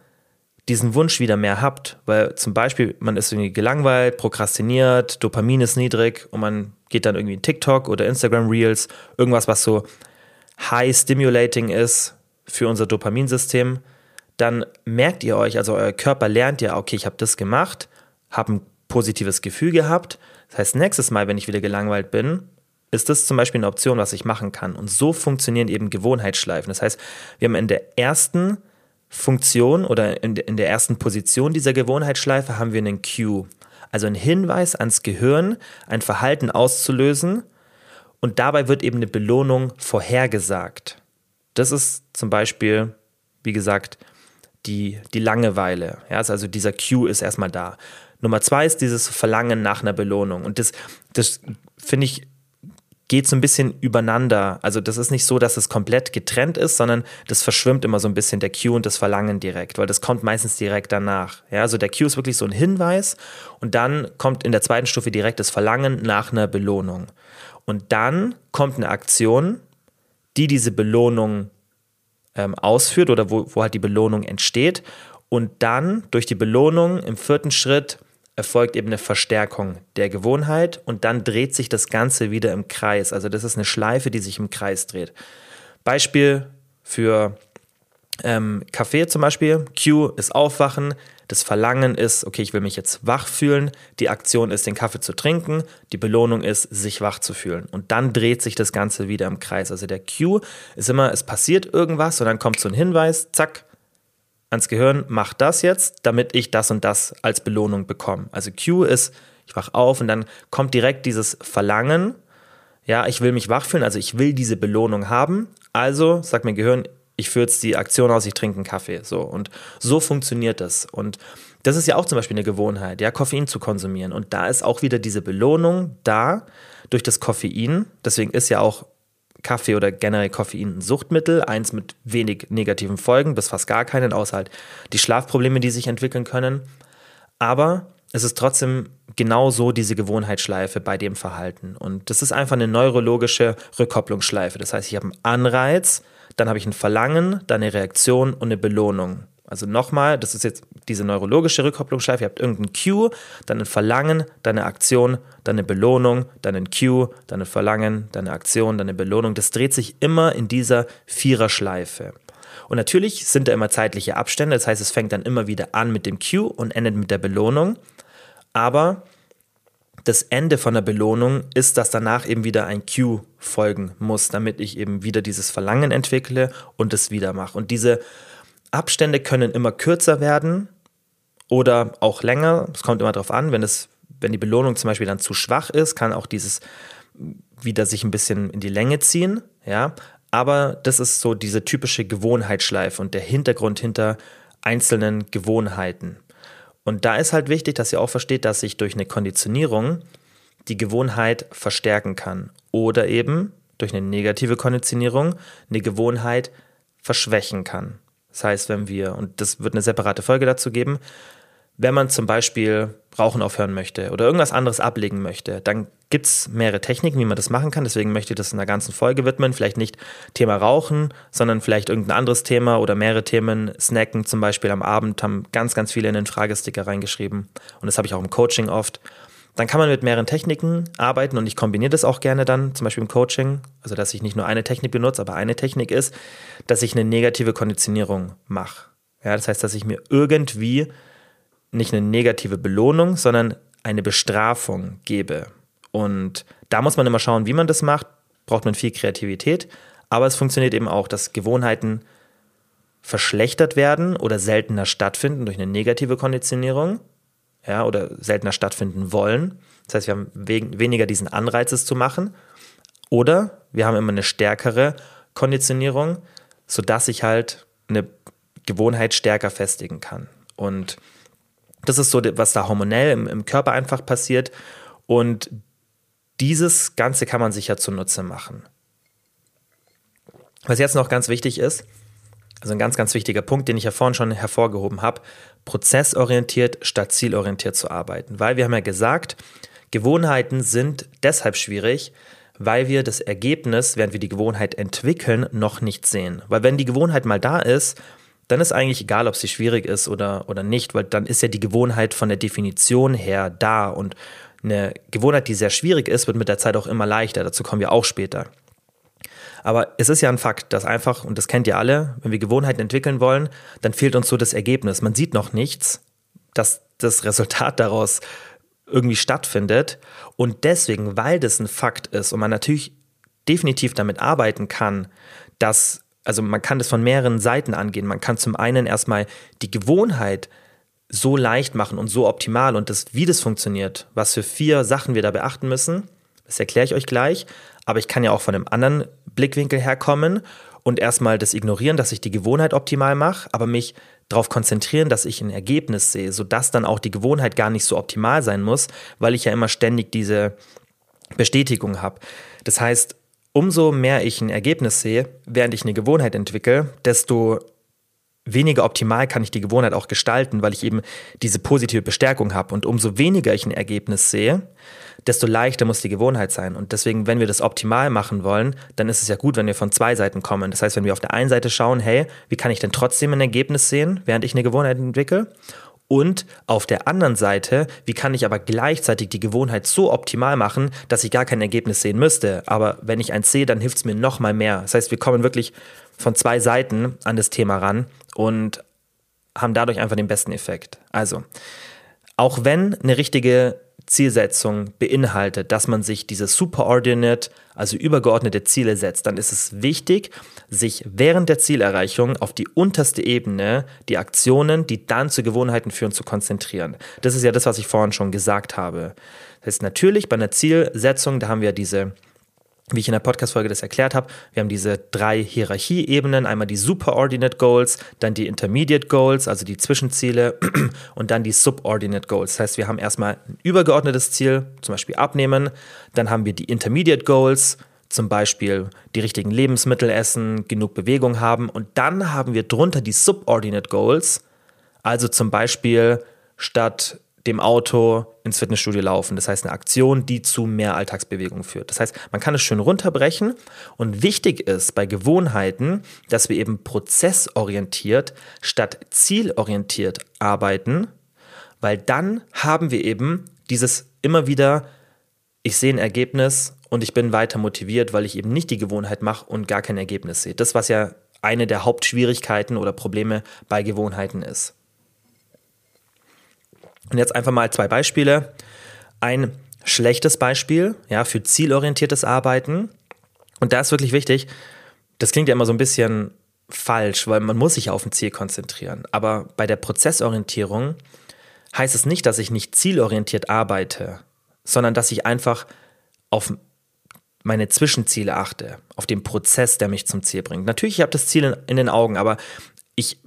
diesen Wunsch wieder mehr habt. Weil zum Beispiel, man ist irgendwie gelangweilt, prokrastiniert, Dopamin ist niedrig und man geht dann irgendwie in TikTok oder Instagram Reels, irgendwas, was so high stimulating ist für unser Dopaminsystem. Dann merkt ihr euch, also euer Körper lernt ja, okay, ich habe das gemacht, habe ein positives Gefühl gehabt. Das heißt, nächstes Mal, wenn ich wieder gelangweilt bin, ist das zum Beispiel eine Option, was ich machen kann. Und so funktionieren eben Gewohnheitsschleifen. Das heißt, wir haben in der ersten Funktion oder in, der ersten Position dieser Gewohnheitsschleife haben wir einen Cue. Also einen Hinweis ans Gehirn, ein Verhalten auszulösen. Und dabei wird eben eine Belohnung vorhergesagt. Das ist zum Beispiel, wie gesagt, die, die Langeweile. Ja, also dieser Cue ist erstmal da. Nummer zwei ist dieses Verlangen nach einer Belohnung. Und das, das finde ich, geht so ein bisschen übereinander. Also das ist nicht so, dass es komplett getrennt ist, sondern das verschwimmt immer so ein bisschen der Cue und das Verlangen direkt, weil das kommt meistens direkt danach. Ja, also der Cue ist wirklich so ein Hinweis und dann kommt in der zweiten Stufe direkt das Verlangen nach einer Belohnung. Und dann kommt eine Aktion, die diese Belohnung ähm, ausführt oder wo, wo halt die Belohnung entsteht. Und dann durch die Belohnung im vierten Schritt erfolgt eben eine Verstärkung der Gewohnheit und dann dreht sich das Ganze wieder im Kreis. Also das ist eine Schleife, die sich im Kreis dreht. Beispiel für ähm, Kaffee zum Beispiel. Q ist Aufwachen. Das Verlangen ist, okay, ich will mich jetzt wach fühlen. Die Aktion ist, den Kaffee zu trinken. Die Belohnung ist, sich wach zu fühlen. Und dann dreht sich das Ganze wieder im Kreis. Also der Q ist immer, es passiert irgendwas und dann kommt so ein Hinweis, zack, ans Gehirn, mach das jetzt, damit ich das und das als Belohnung bekomme. Also Q ist, ich wach auf und dann kommt direkt dieses Verlangen, ja, ich will mich wach fühlen, also ich will diese Belohnung haben. Also sagt mein Gehirn, ich führe jetzt die Aktion aus, ich trinke einen Kaffee. So. Und so funktioniert das. Und das ist ja auch zum Beispiel eine Gewohnheit, ja, Koffein zu konsumieren. Und da ist auch wieder diese Belohnung da durch das Koffein. Deswegen ist ja auch Kaffee oder generell Koffein ein Suchtmittel, eins mit wenig negativen Folgen, bis fast gar keinen, außer halt die Schlafprobleme, die sich entwickeln können. Aber es ist trotzdem genauso diese Gewohnheitsschleife bei dem Verhalten. Und das ist einfach eine neurologische Rückkopplungsschleife. Das heißt, ich habe einen Anreiz, dann habe ich ein Verlangen, dann eine Reaktion und eine Belohnung. Also nochmal, das ist jetzt diese neurologische Rückkopplungsschleife. Ihr habt irgendein Cue, dann ein Verlangen, dann eine Aktion, dann eine Belohnung, dann ein Cue, dann ein Verlangen, dann eine Aktion, dann eine Belohnung. Das dreht sich immer in dieser Viererschleife. Und natürlich sind da immer zeitliche Abstände. Das heißt, es fängt dann immer wieder an mit dem Cue und endet mit der Belohnung. Aber das Ende von der Belohnung ist, dass danach eben wieder ein Cue folgen muss, damit ich eben wieder dieses Verlangen entwickle und es wieder mache. Und diese Abstände können immer kürzer werden oder auch länger. Es kommt immer darauf an, wenn, es, wenn die Belohnung zum Beispiel dann zu schwach ist, kann auch dieses wieder sich ein bisschen in die Länge ziehen. Ja, aber das ist so diese typische Gewohnheitsschleife und der Hintergrund hinter einzelnen Gewohnheiten. Und da ist halt wichtig, dass ihr auch versteht, dass sich durch eine Konditionierung die Gewohnheit verstärken kann oder eben durch eine negative Konditionierung eine Gewohnheit verschwächen kann. Das heißt, wenn wir, und das wird eine separate Folge dazu geben, wenn man zum Beispiel Rauchen aufhören möchte oder irgendwas anderes ablegen möchte, dann gibt es mehrere Techniken, wie man das machen kann. Deswegen möchte ich das in der ganzen Folge widmen. Vielleicht nicht Thema Rauchen, sondern vielleicht irgendein anderes Thema oder mehrere Themen. Snacken zum Beispiel am Abend haben ganz, ganz viele in den Fragesticker reingeschrieben. Und das habe ich auch im Coaching oft. Dann kann man mit mehreren Techniken arbeiten und ich kombiniere das auch gerne dann, zum Beispiel im Coaching. Also, dass ich nicht nur eine Technik benutze, aber eine Technik ist, dass ich eine negative Konditionierung mache. Ja, das heißt, dass ich mir irgendwie nicht eine negative Belohnung, sondern eine Bestrafung gebe. Und da muss man immer schauen, wie man das macht. Braucht man viel Kreativität. Aber es funktioniert eben auch, dass Gewohnheiten verschlechtert werden oder seltener stattfinden durch eine negative Konditionierung ja, oder seltener stattfinden wollen. Das heißt, wir haben weniger diesen Anreiz, es zu machen. Oder wir haben immer eine stärkere Konditionierung, sodass ich halt eine Gewohnheit stärker festigen kann. Und das ist so, was da hormonell im, im Körper einfach passiert. Und dieses Ganze kann man sich ja zunutze machen. Was jetzt noch ganz wichtig ist, also ein ganz, ganz wichtiger Punkt, den ich ja vorhin schon hervorgehoben habe, prozessorientiert statt zielorientiert zu arbeiten. Weil wir haben ja gesagt, Gewohnheiten sind deshalb schwierig, weil wir das Ergebnis, während wir die Gewohnheit entwickeln, noch nicht sehen. Weil wenn die Gewohnheit mal da ist, dann ist eigentlich egal, ob sie schwierig ist oder, oder nicht, weil dann ist ja die Gewohnheit von der Definition her da und eine Gewohnheit, die sehr schwierig ist, wird mit der Zeit auch immer leichter. Dazu kommen wir auch später. Aber es ist ja ein Fakt, dass einfach, und das kennt ihr alle, wenn wir Gewohnheiten entwickeln wollen, dann fehlt uns so das Ergebnis. Man sieht noch nichts, dass das Resultat daraus irgendwie stattfindet. Und deswegen, weil das ein Fakt ist und man natürlich definitiv damit arbeiten kann, dass also man kann das von mehreren Seiten angehen. Man kann zum einen erstmal die Gewohnheit so leicht machen und so optimal und das, wie das funktioniert, was für vier Sachen wir da beachten müssen, das erkläre ich euch gleich. Aber ich kann ja auch von einem anderen Blickwinkel herkommen und erstmal das ignorieren, dass ich die Gewohnheit optimal mache, aber mich darauf konzentrieren, dass ich ein Ergebnis sehe, sodass dann auch die Gewohnheit gar nicht so optimal sein muss, weil ich ja immer ständig diese Bestätigung habe. Das heißt, umso mehr ich ein Ergebnis sehe, während ich eine Gewohnheit entwickle, desto weniger optimal kann ich die Gewohnheit auch gestalten, weil ich eben diese positive Bestärkung habe. Und umso weniger ich ein Ergebnis sehe, desto leichter muss die Gewohnheit sein. Und deswegen, wenn wir das optimal machen wollen, dann ist es ja gut, wenn wir von zwei Seiten kommen. Das heißt, wenn wir auf der einen Seite schauen, hey, wie kann ich denn trotzdem ein Ergebnis sehen, während ich eine Gewohnheit entwickle? Und auf der anderen Seite, wie kann ich aber gleichzeitig die Gewohnheit so optimal machen, dass ich gar kein Ergebnis sehen müsste. Aber wenn ich eins sehe, dann hilft es mir noch mal mehr. Das heißt, wir kommen wirklich von zwei Seiten an das Thema ran und haben dadurch einfach den besten Effekt. Also, auch wenn eine richtige Zielsetzung beinhaltet, dass man sich diese superordinate, also übergeordnete Ziele setzt, dann ist es wichtig, sich während der Zielerreichung auf die unterste Ebene, die Aktionen, die dann zu Gewohnheiten führen, zu konzentrieren. Das ist ja das, was ich vorhin schon gesagt habe. Das heißt, natürlich bei einer Zielsetzung, da haben wir diese wie ich in der Podcast-Folge das erklärt habe, wir haben diese drei Hierarchieebenen, einmal die Superordinate Goals, dann die Intermediate Goals, also die Zwischenziele und dann die Subordinate Goals. Das heißt, wir haben erstmal ein übergeordnetes Ziel, zum Beispiel abnehmen, dann haben wir die Intermediate Goals, zum Beispiel die richtigen Lebensmittel essen, genug Bewegung haben und dann haben wir drunter die Subordinate Goals, also zum Beispiel statt dem Auto ins Fitnessstudio laufen. Das heißt, eine Aktion, die zu mehr Alltagsbewegung führt. Das heißt, man kann es schön runterbrechen und wichtig ist bei Gewohnheiten, dass wir eben prozessorientiert statt zielorientiert arbeiten, weil dann haben wir eben dieses immer wieder, ich sehe ein Ergebnis und ich bin weiter motiviert, weil ich eben nicht die Gewohnheit mache und gar kein Ergebnis sehe. Das, was ja eine der Hauptschwierigkeiten oder Probleme bei Gewohnheiten ist. Und jetzt einfach mal zwei Beispiele. Ein schlechtes Beispiel ja, für zielorientiertes Arbeiten. Und da ist wirklich wichtig, das klingt ja immer so ein bisschen falsch, weil man muss sich auf ein Ziel konzentrieren. Aber bei der Prozessorientierung heißt es nicht, dass ich nicht zielorientiert arbeite, sondern dass ich einfach auf meine Zwischenziele achte, auf den Prozess, der mich zum Ziel bringt. Natürlich, ich habe das Ziel in, in den Augen, aber ich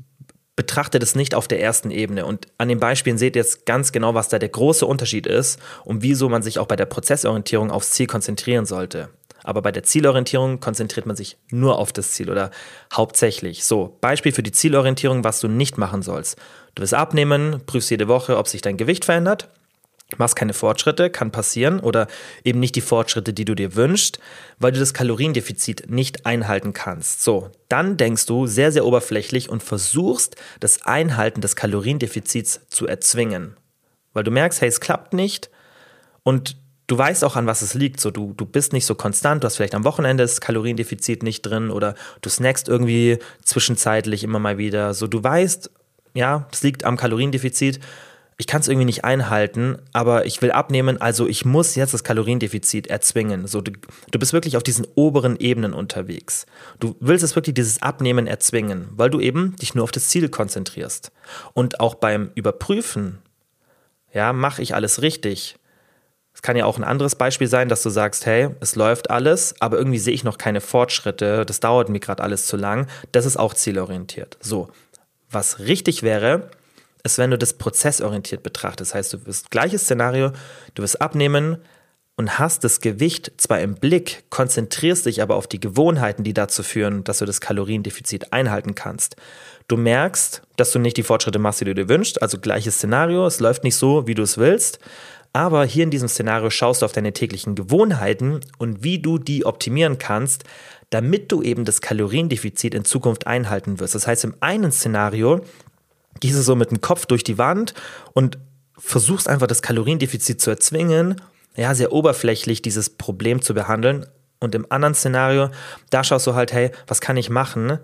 betrachtet es nicht auf der ersten Ebene. Und an den Beispielen seht ihr jetzt ganz genau, was da der große Unterschied ist und wieso man sich auch bei der Prozessorientierung aufs Ziel konzentrieren sollte. Aber bei der Zielorientierung konzentriert man sich nur auf das Ziel oder hauptsächlich. So, Beispiel für die Zielorientierung, was du nicht machen sollst. Du willst abnehmen, prüfst jede Woche, ob sich dein Gewicht verändert machst keine Fortschritte, kann passieren, oder eben nicht die Fortschritte, die du dir wünschst, weil du das Kaloriendefizit nicht einhalten kannst. So, dann denkst du sehr, sehr oberflächlich und versuchst, das Einhalten des Kaloriendefizits zu erzwingen. Weil du merkst, hey, es klappt nicht und du weißt auch, an was es liegt. So, du, du bist nicht so konstant, du hast vielleicht am Wochenende das Kaloriendefizit nicht drin oder du snackst irgendwie zwischenzeitlich immer mal wieder. So, du weißt, ja, es liegt am Kaloriendefizit ich kann es irgendwie nicht einhalten, aber ich will abnehmen, also ich muss jetzt das Kaloriendefizit erzwingen. So, du, du bist wirklich auf diesen oberen Ebenen unterwegs. Du willst es wirklich dieses Abnehmen erzwingen, weil du eben dich nur auf das Ziel konzentrierst. Und auch beim Überprüfen, ja, mache ich alles richtig. Es kann ja auch ein anderes Beispiel sein, dass du sagst, hey, es läuft alles, aber irgendwie sehe ich noch keine Fortschritte, das dauert mir gerade alles zu lang. Das ist auch zielorientiert. So, was richtig wäre, ist, wenn du das prozessorientiert betrachtest. Das heißt, du wirst gleiches Szenario, du wirst abnehmen und hast das Gewicht zwar im Blick, konzentrierst dich aber auf die Gewohnheiten, die dazu führen, dass du das Kaloriendefizit einhalten kannst. Du merkst, dass du nicht die Fortschritte machst, die du dir wünschst, also gleiches Szenario, es läuft nicht so, wie du es willst, aber hier in diesem Szenario schaust du auf deine täglichen Gewohnheiten und wie du die optimieren kannst, damit du eben das Kaloriendefizit in Zukunft einhalten wirst. Das heißt, im einen Szenario gehst du so mit dem Kopf durch die Wand und versuchst einfach das Kaloriendefizit zu erzwingen, ja, sehr oberflächlich dieses Problem zu behandeln. Und im anderen Szenario, da schaust du halt, hey, was kann ich machen,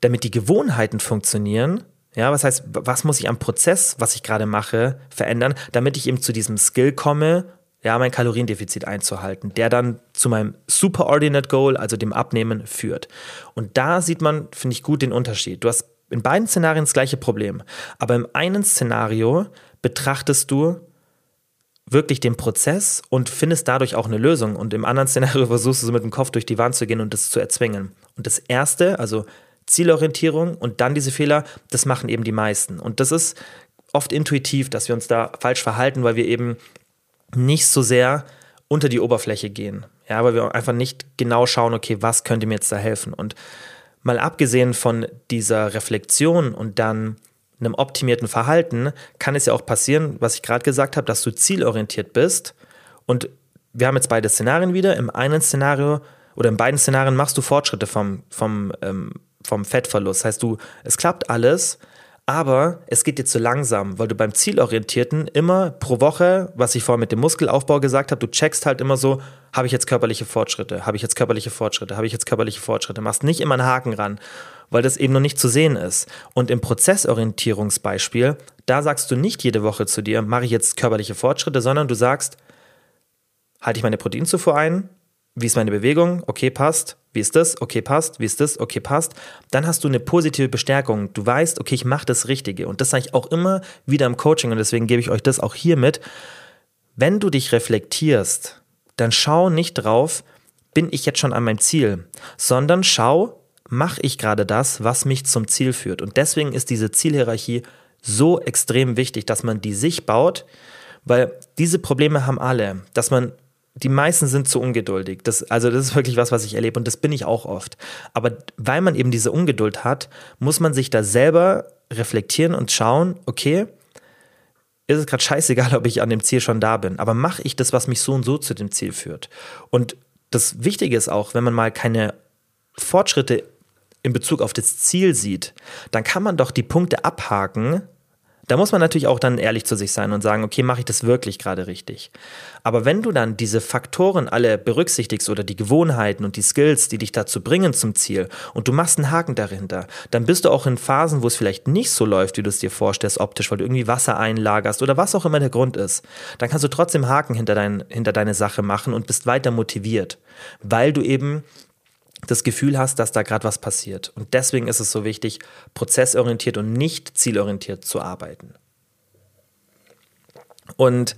damit die Gewohnheiten funktionieren? Ja, was heißt, was muss ich am Prozess, was ich gerade mache, verändern, damit ich eben zu diesem Skill komme, ja, mein Kaloriendefizit einzuhalten, der dann zu meinem Superordinate Goal, also dem Abnehmen, führt. Und da sieht man, finde ich, gut den Unterschied. Du hast in beiden Szenarien das gleiche Problem. Aber im einen Szenario betrachtest du wirklich den Prozess und findest dadurch auch eine Lösung. Und im anderen Szenario versuchst du so mit dem Kopf durch die Wand zu gehen und das zu erzwingen. Und das erste, also Zielorientierung und dann diese Fehler, das machen eben die meisten. Und das ist oft intuitiv, dass wir uns da falsch verhalten, weil wir eben nicht so sehr unter die Oberfläche gehen. Ja, weil wir einfach nicht genau schauen, okay, was könnte mir jetzt da helfen? Und mal abgesehen von dieser Reflexion und dann einem optimierten Verhalten, kann es ja auch passieren, was ich gerade gesagt habe, dass du zielorientiert bist. Und wir haben jetzt beide Szenarien wieder. Im einen Szenario oder in beiden Szenarien machst du Fortschritte vom, vom, ähm, vom Fettverlust. Das heißt, du, es klappt alles, aber es geht dir zu langsam, weil du beim Zielorientierten immer pro Woche, was ich vorher mit dem Muskelaufbau gesagt habe, du checkst halt immer so, habe ich jetzt körperliche Fortschritte, habe ich jetzt körperliche Fortschritte, habe ich jetzt körperliche Fortschritte, machst nicht immer einen Haken ran, weil das eben noch nicht zu sehen ist. Und im Prozessorientierungsbeispiel, da sagst du nicht jede Woche zu dir, mache ich jetzt körperliche Fortschritte, sondern du sagst, halte ich meine Proteinzufuhr ein, wie ist meine Bewegung? Okay, passt. Wie ist das? Okay, passt. Wie ist das? Okay, passt. Dann hast du eine positive Bestärkung. Du weißt, okay, ich mache das Richtige. Und das sage ich auch immer wieder im Coaching und deswegen gebe ich euch das auch hier mit. Wenn du dich reflektierst, dann schau nicht drauf, bin ich jetzt schon an meinem Ziel, sondern schau, mache ich gerade das, was mich zum Ziel führt. Und deswegen ist diese Zielhierarchie so extrem wichtig, dass man die sich baut, weil diese Probleme haben alle, dass man die meisten sind zu ungeduldig. Das, also das ist wirklich was, was ich erlebe und das bin ich auch oft. Aber weil man eben diese Ungeduld hat, muss man sich da selber reflektieren und schauen, okay, ist es gerade scheißegal, ob ich an dem Ziel schon da bin, aber mache ich das, was mich so und so zu dem Ziel führt. Und das Wichtige ist auch, wenn man mal keine Fortschritte in Bezug auf das Ziel sieht, dann kann man doch die Punkte abhaken, da muss man natürlich auch dann ehrlich zu sich sein und sagen, okay, mache ich das wirklich gerade richtig? Aber wenn du dann diese Faktoren alle berücksichtigst oder die Gewohnheiten und die Skills, die dich dazu bringen zum Ziel und du machst einen Haken dahinter, dann bist du auch in Phasen, wo es vielleicht nicht so läuft, wie du es dir vorstellst, optisch, weil du irgendwie Wasser einlagerst oder was auch immer der Grund ist. Dann kannst du trotzdem Haken hinter, dein, hinter deine Sache machen und bist weiter motiviert, weil du eben das Gefühl hast, dass da gerade was passiert. Und deswegen ist es so wichtig, prozessorientiert und nicht zielorientiert zu arbeiten. Und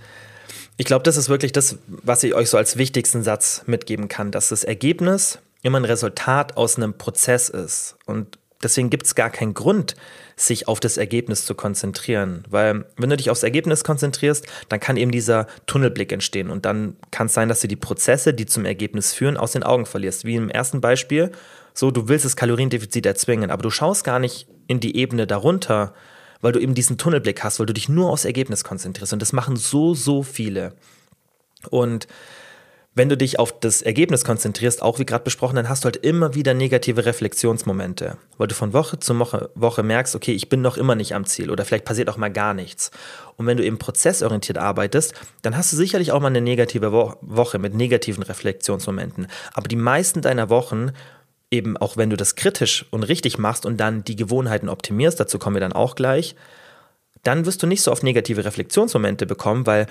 ich glaube, das ist wirklich das, was ich euch so als wichtigsten Satz mitgeben kann, dass das Ergebnis immer ein Resultat aus einem Prozess ist. Und deswegen gibt es gar keinen Grund, sich auf das Ergebnis zu konzentrieren. Weil wenn du dich aufs Ergebnis konzentrierst, dann kann eben dieser Tunnelblick entstehen. Und dann kann es sein, dass du die Prozesse, die zum Ergebnis führen, aus den Augen verlierst. Wie im ersten Beispiel, so du willst das Kaloriendefizit erzwingen, aber du schaust gar nicht in die Ebene darunter, weil du eben diesen Tunnelblick hast, weil du dich nur aufs Ergebnis konzentrierst. Und das machen so, so viele. Und wenn du dich auf das Ergebnis konzentrierst, auch wie gerade besprochen, dann hast du halt immer wieder negative Reflexionsmomente, weil du von Woche zu Woche, Woche merkst, okay, ich bin noch immer nicht am Ziel oder vielleicht passiert auch mal gar nichts. Und wenn du eben prozessorientiert arbeitest, dann hast du sicherlich auch mal eine negative Wo Woche mit negativen Reflexionsmomenten. Aber die meisten deiner Wochen eben auch wenn du das kritisch und richtig machst und dann die Gewohnheiten optimierst, dazu kommen wir dann auch gleich, dann wirst du nicht so oft negative Reflexionsmomente bekommen, weil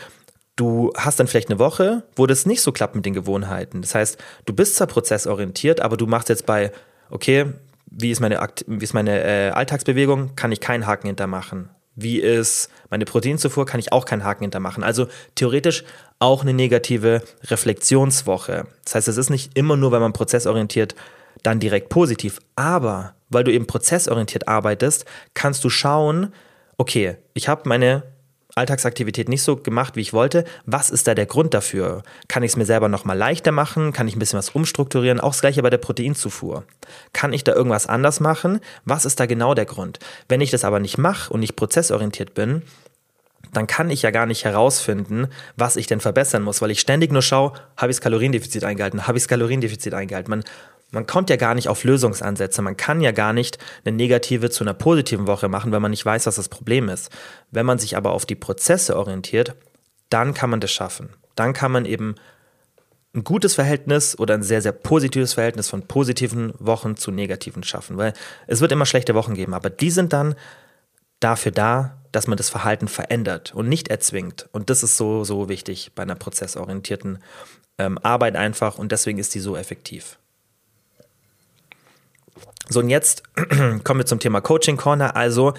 du hast dann vielleicht eine Woche, wo das nicht so klappt mit den Gewohnheiten. Das heißt, du bist zwar prozessorientiert, aber du machst jetzt bei, okay, wie ist meine, Akt wie ist meine äh, Alltagsbewegung, kann ich keinen Haken hintermachen. Wie ist meine Proteinzufuhr, kann ich auch keinen Haken hintermachen. Also theoretisch auch eine negative Reflexionswoche. Das heißt, es ist nicht immer nur, wenn man prozessorientiert dann direkt positiv, aber weil du eben prozessorientiert arbeitest, kannst du schauen, okay, ich habe meine Alltagsaktivität nicht so gemacht, wie ich wollte. Was ist da der Grund dafür? Kann ich es mir selber nochmal leichter machen? Kann ich ein bisschen was umstrukturieren? Auch das gleiche bei der Proteinzufuhr. Kann ich da irgendwas anders machen? Was ist da genau der Grund? Wenn ich das aber nicht mache und nicht prozessorientiert bin, dann kann ich ja gar nicht herausfinden, was ich denn verbessern muss, weil ich ständig nur schaue, habe ich das Kaloriendefizit eingehalten, habe ich das Kaloriendefizit eingehalten. Man man kommt ja gar nicht auf Lösungsansätze. Man kann ja gar nicht eine negative zu einer positiven Woche machen, wenn man nicht weiß, was das Problem ist. Wenn man sich aber auf die Prozesse orientiert, dann kann man das schaffen. Dann kann man eben ein gutes Verhältnis oder ein sehr, sehr positives Verhältnis von positiven Wochen zu negativen schaffen. Weil es wird immer schlechte Wochen geben, aber die sind dann dafür da, dass man das Verhalten verändert und nicht erzwingt. Und das ist so, so wichtig bei einer prozessorientierten ähm, Arbeit einfach und deswegen ist die so effektiv. So, und jetzt kommen wir zum Thema Coaching Corner. Also,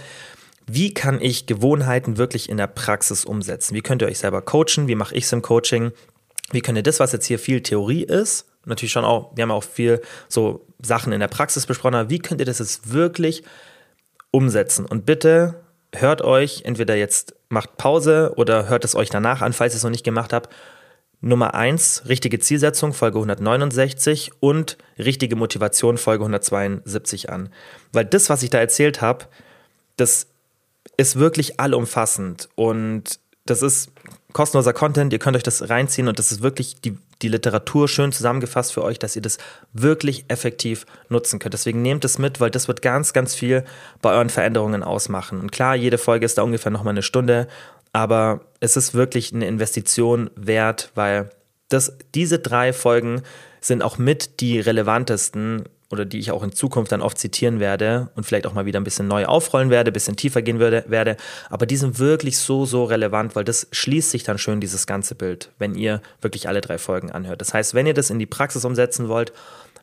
wie kann ich Gewohnheiten wirklich in der Praxis umsetzen? Wie könnt ihr euch selber coachen? Wie mache ich es im Coaching? Wie könnt ihr das, was jetzt hier viel Theorie ist, natürlich schon auch, wir haben auch viel so Sachen in der Praxis besprochen, aber wie könnt ihr das jetzt wirklich umsetzen? Und bitte hört euch entweder jetzt macht Pause oder hört es euch danach an, falls ihr es noch nicht gemacht habt Nummer 1, richtige Zielsetzung, Folge 169 und richtige Motivation, Folge 172 an. Weil das, was ich da erzählt habe, das ist wirklich allumfassend und das ist kostenloser Content, ihr könnt euch das reinziehen und das ist wirklich die, die Literatur schön zusammengefasst für euch, dass ihr das wirklich effektiv nutzen könnt. Deswegen nehmt es mit, weil das wird ganz, ganz viel bei euren Veränderungen ausmachen. Und klar, jede Folge ist da ungefähr nochmal eine Stunde, aber es ist wirklich eine Investition wert, weil das, diese drei Folgen sind auch mit die relevantesten oder die ich auch in Zukunft dann oft zitieren werde und vielleicht auch mal wieder ein bisschen neu aufrollen werde, ein bisschen tiefer gehen würde, werde. Aber die sind wirklich so, so relevant, weil das schließt sich dann schön, dieses ganze Bild, wenn ihr wirklich alle drei Folgen anhört. Das heißt, wenn ihr das in die Praxis umsetzen wollt,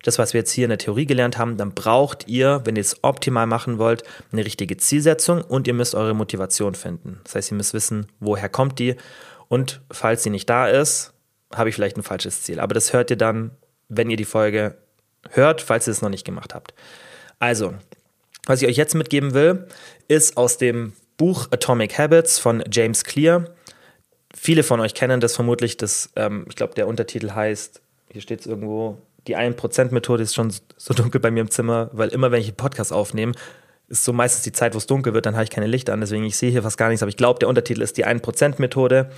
das, was wir jetzt hier in der Theorie gelernt haben, dann braucht ihr, wenn ihr es optimal machen wollt, eine richtige Zielsetzung und ihr müsst eure Motivation finden. Das heißt, ihr müsst wissen, woher kommt die und falls sie nicht da ist, habe ich vielleicht ein falsches Ziel. Aber das hört ihr dann, wenn ihr die Folge hört, falls ihr es noch nicht gemacht habt. Also, was ich euch jetzt mitgeben will, ist aus dem Buch Atomic Habits von James Clear. Viele von euch kennen das vermutlich. Das, ähm, ich glaube, der Untertitel heißt, hier steht es irgendwo, die 1%-Methode ist schon so dunkel bei mir im Zimmer, weil immer, wenn ich einen Podcast aufnehme, ist so meistens die Zeit, wo es dunkel wird, dann habe ich keine Lichter an, deswegen ich sehe hier fast gar nichts, aber ich glaube, der Untertitel ist die 1%-Methode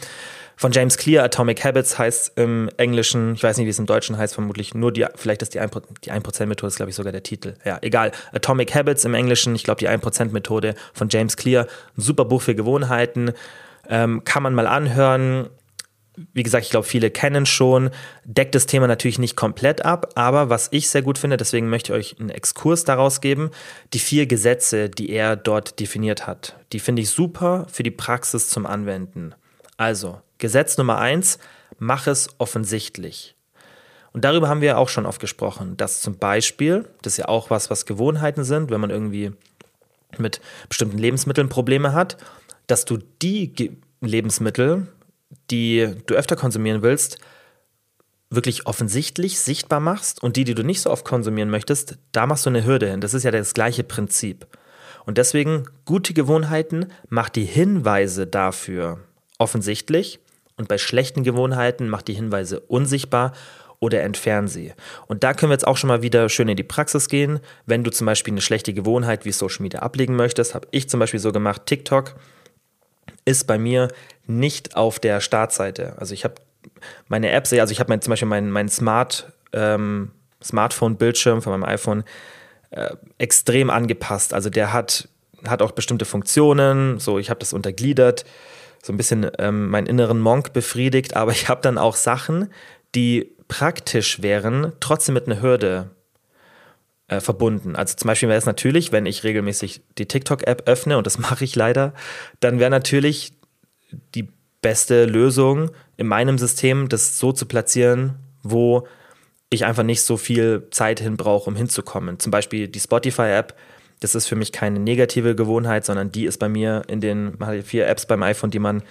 von James Clear, Atomic Habits heißt im Englischen, ich weiß nicht, wie es im Deutschen heißt, vermutlich nur die, vielleicht ist die 1%, die 1%-Methode, ist glaube ich sogar der Titel. Ja, egal. Atomic Habits im Englischen, ich glaube die 1%-Methode von James Clear, ein super Buch für Gewohnheiten, ähm, kann man mal anhören. Wie gesagt, ich glaube, viele kennen schon, deckt das Thema natürlich nicht komplett ab, aber was ich sehr gut finde, deswegen möchte ich euch einen Exkurs daraus geben, die vier Gesetze, die er dort definiert hat, die finde ich super für die Praxis zum Anwenden. Also, Gesetz Nummer eins, mach es offensichtlich. Und darüber haben wir auch schon oft gesprochen, dass zum Beispiel, das ist ja auch was, was Gewohnheiten sind, wenn man irgendwie mit bestimmten Lebensmitteln Probleme hat, dass du die Lebensmittel, die du öfter konsumieren willst, wirklich offensichtlich sichtbar machst und die, die du nicht so oft konsumieren möchtest, da machst du eine Hürde hin. Das ist ja das gleiche Prinzip. Und deswegen gute Gewohnheiten, mach die Hinweise dafür offensichtlich und bei schlechten Gewohnheiten macht die Hinweise unsichtbar oder entfernen sie. Und da können wir jetzt auch schon mal wieder schön in die Praxis gehen. Wenn du zum Beispiel eine schlechte Gewohnheit wie Social Media ablegen möchtest, habe ich zum Beispiel so gemacht, TikTok ist bei mir nicht auf der Startseite. Also ich habe meine Apps, also ich habe mein, zum Beispiel meinen mein Smart, ähm, Smartphone-Bildschirm von meinem iPhone äh, extrem angepasst. Also der hat, hat auch bestimmte Funktionen, so ich habe das untergliedert so ein bisschen ähm, meinen inneren Monk befriedigt, aber ich habe dann auch Sachen, die praktisch wären, trotzdem mit einer Hürde äh, verbunden. Also zum Beispiel wäre es natürlich, wenn ich regelmäßig die TikTok-App öffne, und das mache ich leider, dann wäre natürlich die beste Lösung in meinem System, das so zu platzieren, wo ich einfach nicht so viel Zeit hin brauche, um hinzukommen. Zum Beispiel die Spotify-App das ist für mich keine negative Gewohnheit, sondern die ist bei mir in den vier Apps beim iPhone, die man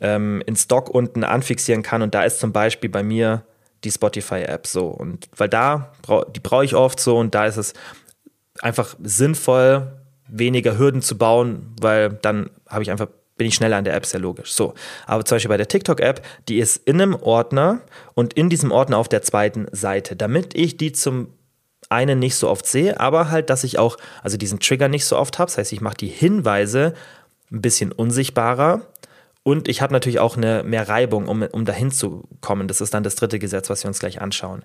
ähm, in Stock unten anfixieren kann. Und da ist zum Beispiel bei mir die Spotify-App so. Und weil da, die brauche ich oft so und da ist es einfach sinnvoll, weniger Hürden zu bauen, weil dann habe ich einfach bin ich schneller an der App, sehr logisch. So, aber zum Beispiel bei der TikTok-App, die ist in einem Ordner und in diesem Ordner auf der zweiten Seite, damit ich die zum einen nicht so oft sehe, aber halt, dass ich auch, also diesen Trigger nicht so oft habe. Das heißt, ich mache die Hinweise ein bisschen unsichtbarer und ich habe natürlich auch eine mehr Reibung, um, um dahin zu kommen. Das ist dann das dritte Gesetz, was wir uns gleich anschauen.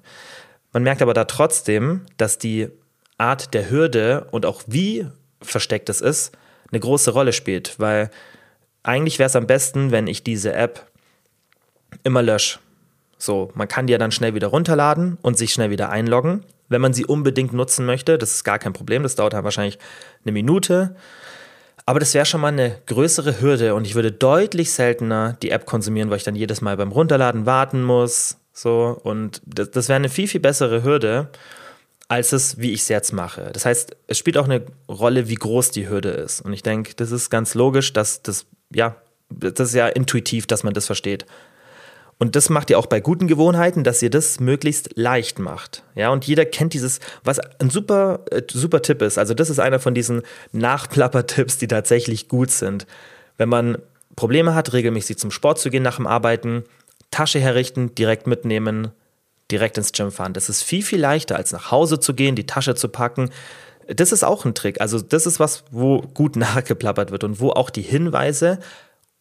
Man merkt aber da trotzdem, dass die Art der Hürde und auch wie versteckt es ist, eine große Rolle spielt, weil eigentlich wäre es am besten, wenn ich diese App immer lösche. So, man kann die ja dann schnell wieder runterladen und sich schnell wieder einloggen wenn man sie unbedingt nutzen möchte. Das ist gar kein Problem, das dauert dann wahrscheinlich eine Minute. Aber das wäre schon mal eine größere Hürde und ich würde deutlich seltener die App konsumieren, weil ich dann jedes Mal beim Runterladen warten muss. So, und das, das wäre eine viel, viel bessere Hürde, als es, wie ich es jetzt mache. Das heißt, es spielt auch eine Rolle, wie groß die Hürde ist. Und ich denke, das ist ganz logisch, dass das, ja, das ist ja intuitiv, dass man das versteht. Und das macht ihr auch bei guten Gewohnheiten, dass ihr das möglichst leicht macht. Ja, und jeder kennt dieses, was ein super, äh, super Tipp ist. Also, das ist einer von diesen Nachplapper-Tipps, die tatsächlich gut sind. Wenn man Probleme hat, regelmäßig zum Sport zu gehen nach dem Arbeiten, Tasche herrichten, direkt mitnehmen, direkt ins Gym fahren. Das ist viel, viel leichter, als nach Hause zu gehen, die Tasche zu packen. Das ist auch ein Trick. Also, das ist was, wo gut nachgeplappert wird und wo auch die Hinweise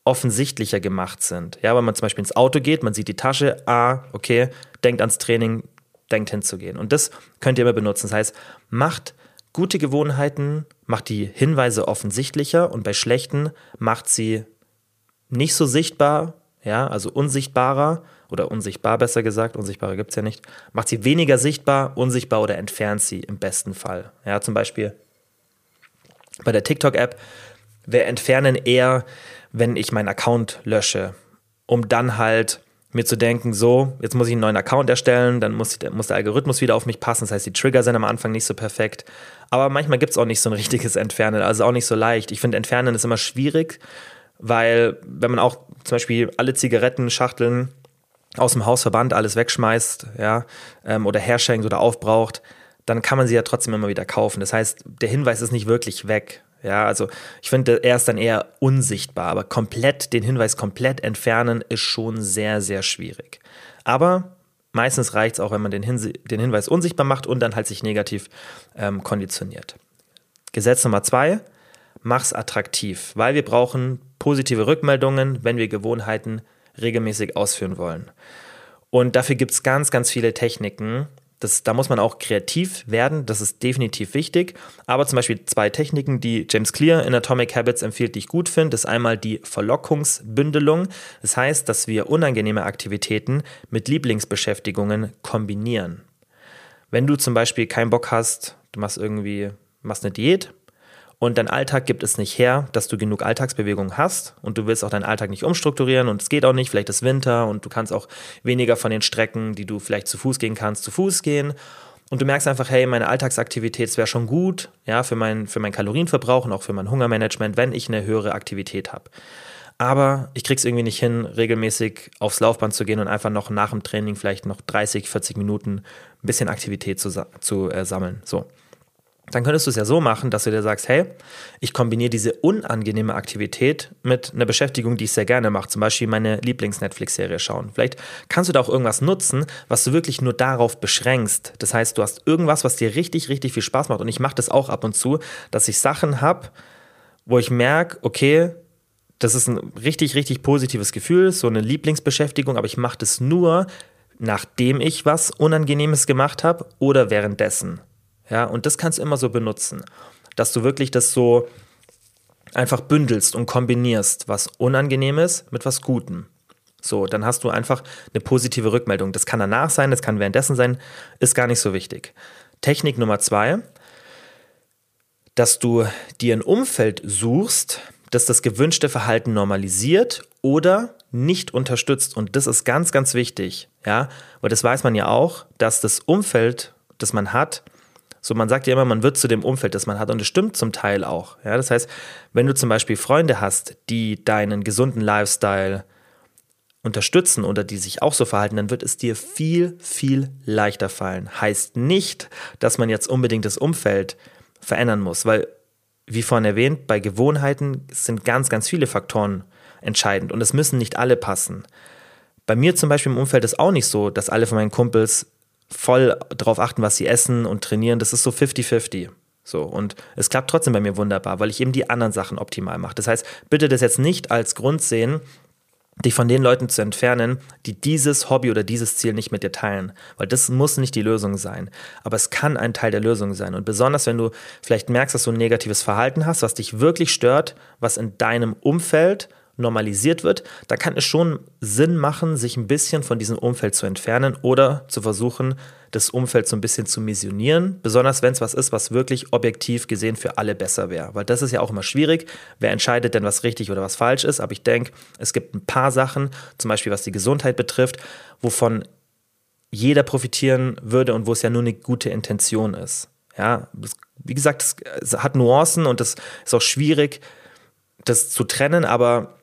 offensichtlicher gemacht sind. Ja, wenn man zum Beispiel ins Auto geht, man sieht die Tasche, ah, okay, denkt ans Training, denkt hinzugehen. Und das könnt ihr immer benutzen. Das heißt, macht gute Gewohnheiten, macht die Hinweise offensichtlicher und bei schlechten macht sie nicht so sichtbar, ja, also unsichtbarer oder unsichtbar besser gesagt, unsichtbarer gibt es ja nicht, macht sie weniger sichtbar, unsichtbar oder entfernt sie im besten Fall. Ja, zum Beispiel bei der TikTok-App, wir entfernen eher, wenn ich meinen Account lösche, um dann halt mir zu denken, so, jetzt muss ich einen neuen Account erstellen, dann muss, muss der Algorithmus wieder auf mich passen. Das heißt, die Trigger sind am Anfang nicht so perfekt. Aber manchmal gibt es auch nicht so ein richtiges Entfernen, also auch nicht so leicht. Ich finde, Entfernen ist immer schwierig, weil wenn man auch zum Beispiel alle Zigarettenschachteln aus dem Haus verbannt, alles wegschmeißt, ja, ähm, oder herschenkt oder aufbraucht, dann kann man sie ja trotzdem immer wieder kaufen. Das heißt, der Hinweis ist nicht wirklich weg. Ja, also ich finde, er ist dann eher unsichtbar, aber komplett, den Hinweis komplett entfernen, ist schon sehr, sehr schwierig. Aber meistens reicht es auch, wenn man den, Hin den, Hinweis unsichtbar macht und dann halt sich negativ ähm, konditioniert. Gesetz Nummer zwei, mach's attraktiv, weil wir brauchen positive Rückmeldungen, wenn wir Gewohnheiten regelmäßig ausführen wollen. Und dafür gibt es ganz, ganz viele Techniken, das, da muss man auch kreativ werden, das ist definitiv wichtig. Aber zum Beispiel zwei Techniken, die James Clear in Atomic Habits empfiehlt, die ich gut finde, ist einmal die Verlockungsbündelung. Das heißt, dass wir unangenehme Aktivitäten mit Lieblingsbeschäftigungen kombinieren. Wenn du zum Beispiel keinen Bock hast, du machst irgendwie, machst eine Diät, und dein Alltag gibt es nicht her, dass du genug Alltagsbewegung hast und du willst auch deinen Alltag nicht umstrukturieren und es geht auch nicht, vielleicht ist Winter und du kannst auch weniger von den Strecken, die du vielleicht zu Fuß gehen kannst, zu Fuß gehen und du merkst einfach, hey, meine Alltagsaktivität wäre schon gut, ja, für meinen für mein Kalorienverbrauch und auch für mein Hungermanagement, wenn ich eine höhere Aktivität habe. Aber ich krieg's irgendwie nicht hin, regelmäßig aufs Laufband zu gehen und einfach noch nach dem Training vielleicht noch 30, 40 Minuten ein bisschen Aktivität zu, zu äh, sammeln. So dann könntest du es ja so machen, dass du dir sagst, hey, ich kombiniere diese unangenehme Aktivität mit einer Beschäftigung, die ich sehr gerne mache, zum Beispiel meine Lieblings-Netflix-Serie schauen. Vielleicht kannst du da auch irgendwas nutzen, was du wirklich nur darauf beschränkst. Das heißt, du hast irgendwas, was dir richtig, richtig viel Spaß macht. Und ich mache das auch ab und zu, dass ich Sachen habe, wo ich merke, okay, das ist ein richtig, richtig positives Gefühl, so eine Lieblingsbeschäftigung, aber ich mache das nur, nachdem ich was Unangenehmes gemacht habe oder währenddessen. Ja, und das kannst du immer so benutzen, dass du wirklich das so einfach bündelst und kombinierst, was unangenehm ist mit was Gutem. So, dann hast du einfach eine positive Rückmeldung. Das kann danach sein, das kann währenddessen sein, ist gar nicht so wichtig. Technik Nummer zwei, dass du dir ein Umfeld suchst, das das gewünschte Verhalten normalisiert oder nicht unterstützt. Und das ist ganz, ganz wichtig, ja, weil das weiß man ja auch, dass das Umfeld, das man hat, so, man sagt ja immer, man wird zu dem Umfeld, das man hat. Und es stimmt zum Teil auch. Ja, das heißt, wenn du zum Beispiel Freunde hast, die deinen gesunden Lifestyle unterstützen oder die sich auch so verhalten, dann wird es dir viel, viel leichter fallen. Heißt nicht, dass man jetzt unbedingt das Umfeld verändern muss, weil, wie vorhin erwähnt, bei Gewohnheiten sind ganz, ganz viele Faktoren entscheidend und es müssen nicht alle passen. Bei mir zum Beispiel im Umfeld ist auch nicht so, dass alle von meinen Kumpels voll darauf achten, was sie essen und trainieren. Das ist so 50-50. So, und es klappt trotzdem bei mir wunderbar, weil ich eben die anderen Sachen optimal mache. Das heißt, bitte das jetzt nicht als Grund sehen, dich von den Leuten zu entfernen, die dieses Hobby oder dieses Ziel nicht mit dir teilen. Weil das muss nicht die Lösung sein. Aber es kann ein Teil der Lösung sein. Und besonders, wenn du vielleicht merkst, dass du ein negatives Verhalten hast, was dich wirklich stört, was in deinem Umfeld normalisiert wird, da kann es schon Sinn machen, sich ein bisschen von diesem Umfeld zu entfernen oder zu versuchen, das Umfeld so ein bisschen zu missionieren, besonders wenn es was ist, was wirklich objektiv gesehen für alle besser wäre. Weil das ist ja auch immer schwierig. Wer entscheidet denn, was richtig oder was falsch ist? Aber ich denke, es gibt ein paar Sachen, zum Beispiel was die Gesundheit betrifft, wovon jeder profitieren würde und wo es ja nur eine gute Intention ist. Ja, wie gesagt, es hat Nuancen und es ist auch schwierig, das zu trennen, aber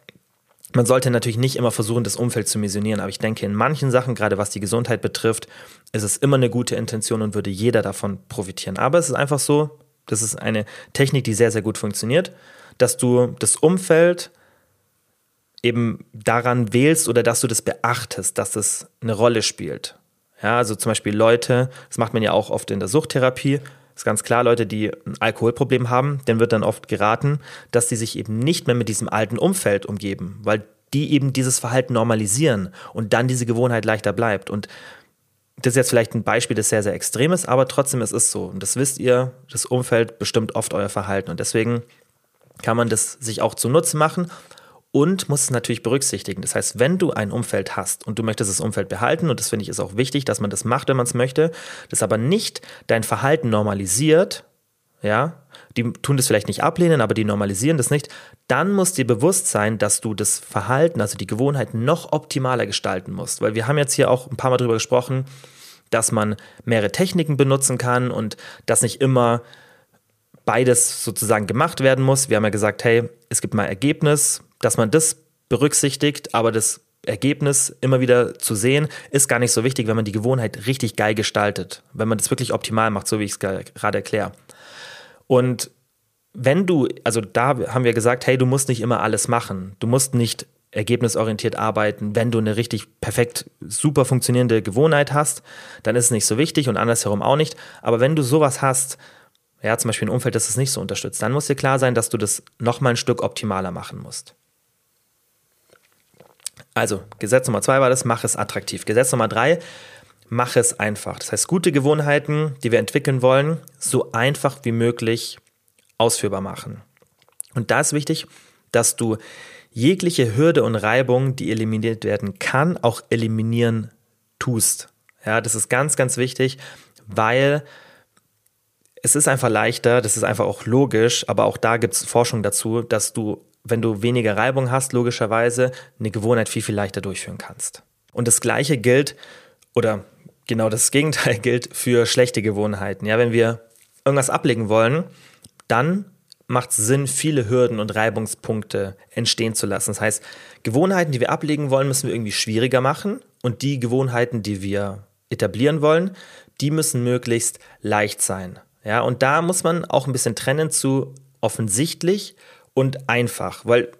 man sollte natürlich nicht immer versuchen, das Umfeld zu missionieren, aber ich denke, in manchen Sachen, gerade was die Gesundheit betrifft, ist es immer eine gute Intention und würde jeder davon profitieren. Aber es ist einfach so, das ist eine Technik, die sehr, sehr gut funktioniert, dass du das Umfeld eben daran wählst oder dass du das beachtest, dass es eine Rolle spielt. Ja, also zum Beispiel Leute, das macht man ja auch oft in der Suchttherapie, ist ganz klar, Leute, die ein Alkoholproblem haben, denen wird dann oft geraten, dass sie sich eben nicht mehr mit diesem alten Umfeld umgeben, weil die eben dieses Verhalten normalisieren und dann diese Gewohnheit leichter bleibt. Und das ist jetzt vielleicht ein Beispiel, das sehr, sehr extrem ist, aber trotzdem ist es so. Und das wisst ihr, das Umfeld bestimmt oft euer Verhalten. Und deswegen kann man das sich auch zunutze machen und muss es natürlich berücksichtigen. Das heißt, wenn du ein Umfeld hast und du möchtest das Umfeld behalten, und das finde ich ist auch wichtig, dass man das macht, wenn man es möchte, das aber nicht dein Verhalten normalisiert, ja, die tun das vielleicht nicht ablehnen, aber die normalisieren das nicht, dann muss dir bewusst sein, dass du das Verhalten, also die Gewohnheit noch optimaler gestalten musst. Weil wir haben jetzt hier auch ein paar Mal darüber gesprochen, dass man mehrere Techniken benutzen kann und dass nicht immer beides sozusagen gemacht werden muss. Wir haben ja gesagt, hey, es gibt mal Ergebnis, dass man das berücksichtigt, aber das Ergebnis immer wieder zu sehen, ist gar nicht so wichtig, wenn man die Gewohnheit richtig geil gestaltet, wenn man das wirklich optimal macht, so wie ich es gerade erkläre. Und wenn du, also da haben wir gesagt, hey, du musst nicht immer alles machen. Du musst nicht ergebnisorientiert arbeiten. Wenn du eine richtig perfekt super funktionierende Gewohnheit hast, dann ist es nicht so wichtig und andersherum auch nicht. Aber wenn du sowas hast, ja, zum Beispiel ein Umfeld, das es nicht so unterstützt, dann muss dir klar sein, dass du das nochmal ein Stück optimaler machen musst. Also, Gesetz Nummer zwei war das, mach es attraktiv. Gesetz Nummer drei, mach es einfach. Das heißt, gute Gewohnheiten, die wir entwickeln wollen, so einfach wie möglich ausführbar machen. Und da ist wichtig, dass du jegliche Hürde und Reibung, die eliminiert werden kann, auch eliminieren tust. Ja, das ist ganz, ganz wichtig, weil es ist einfach leichter, das ist einfach auch logisch, aber auch da gibt es Forschung dazu, dass du, wenn du weniger Reibung hast, logischerweise eine Gewohnheit viel, viel leichter durchführen kannst. Und das Gleiche gilt, oder genau das Gegenteil gilt für schlechte Gewohnheiten. Ja, wenn wir irgendwas ablegen wollen, dann macht es Sinn, viele Hürden und Reibungspunkte entstehen zu lassen. Das heißt, Gewohnheiten, die wir ablegen wollen, müssen wir irgendwie schwieriger machen und die Gewohnheiten, die wir etablieren wollen, die müssen möglichst leicht sein. Ja, und da muss man auch ein bisschen trennen zu offensichtlich und einfach, weil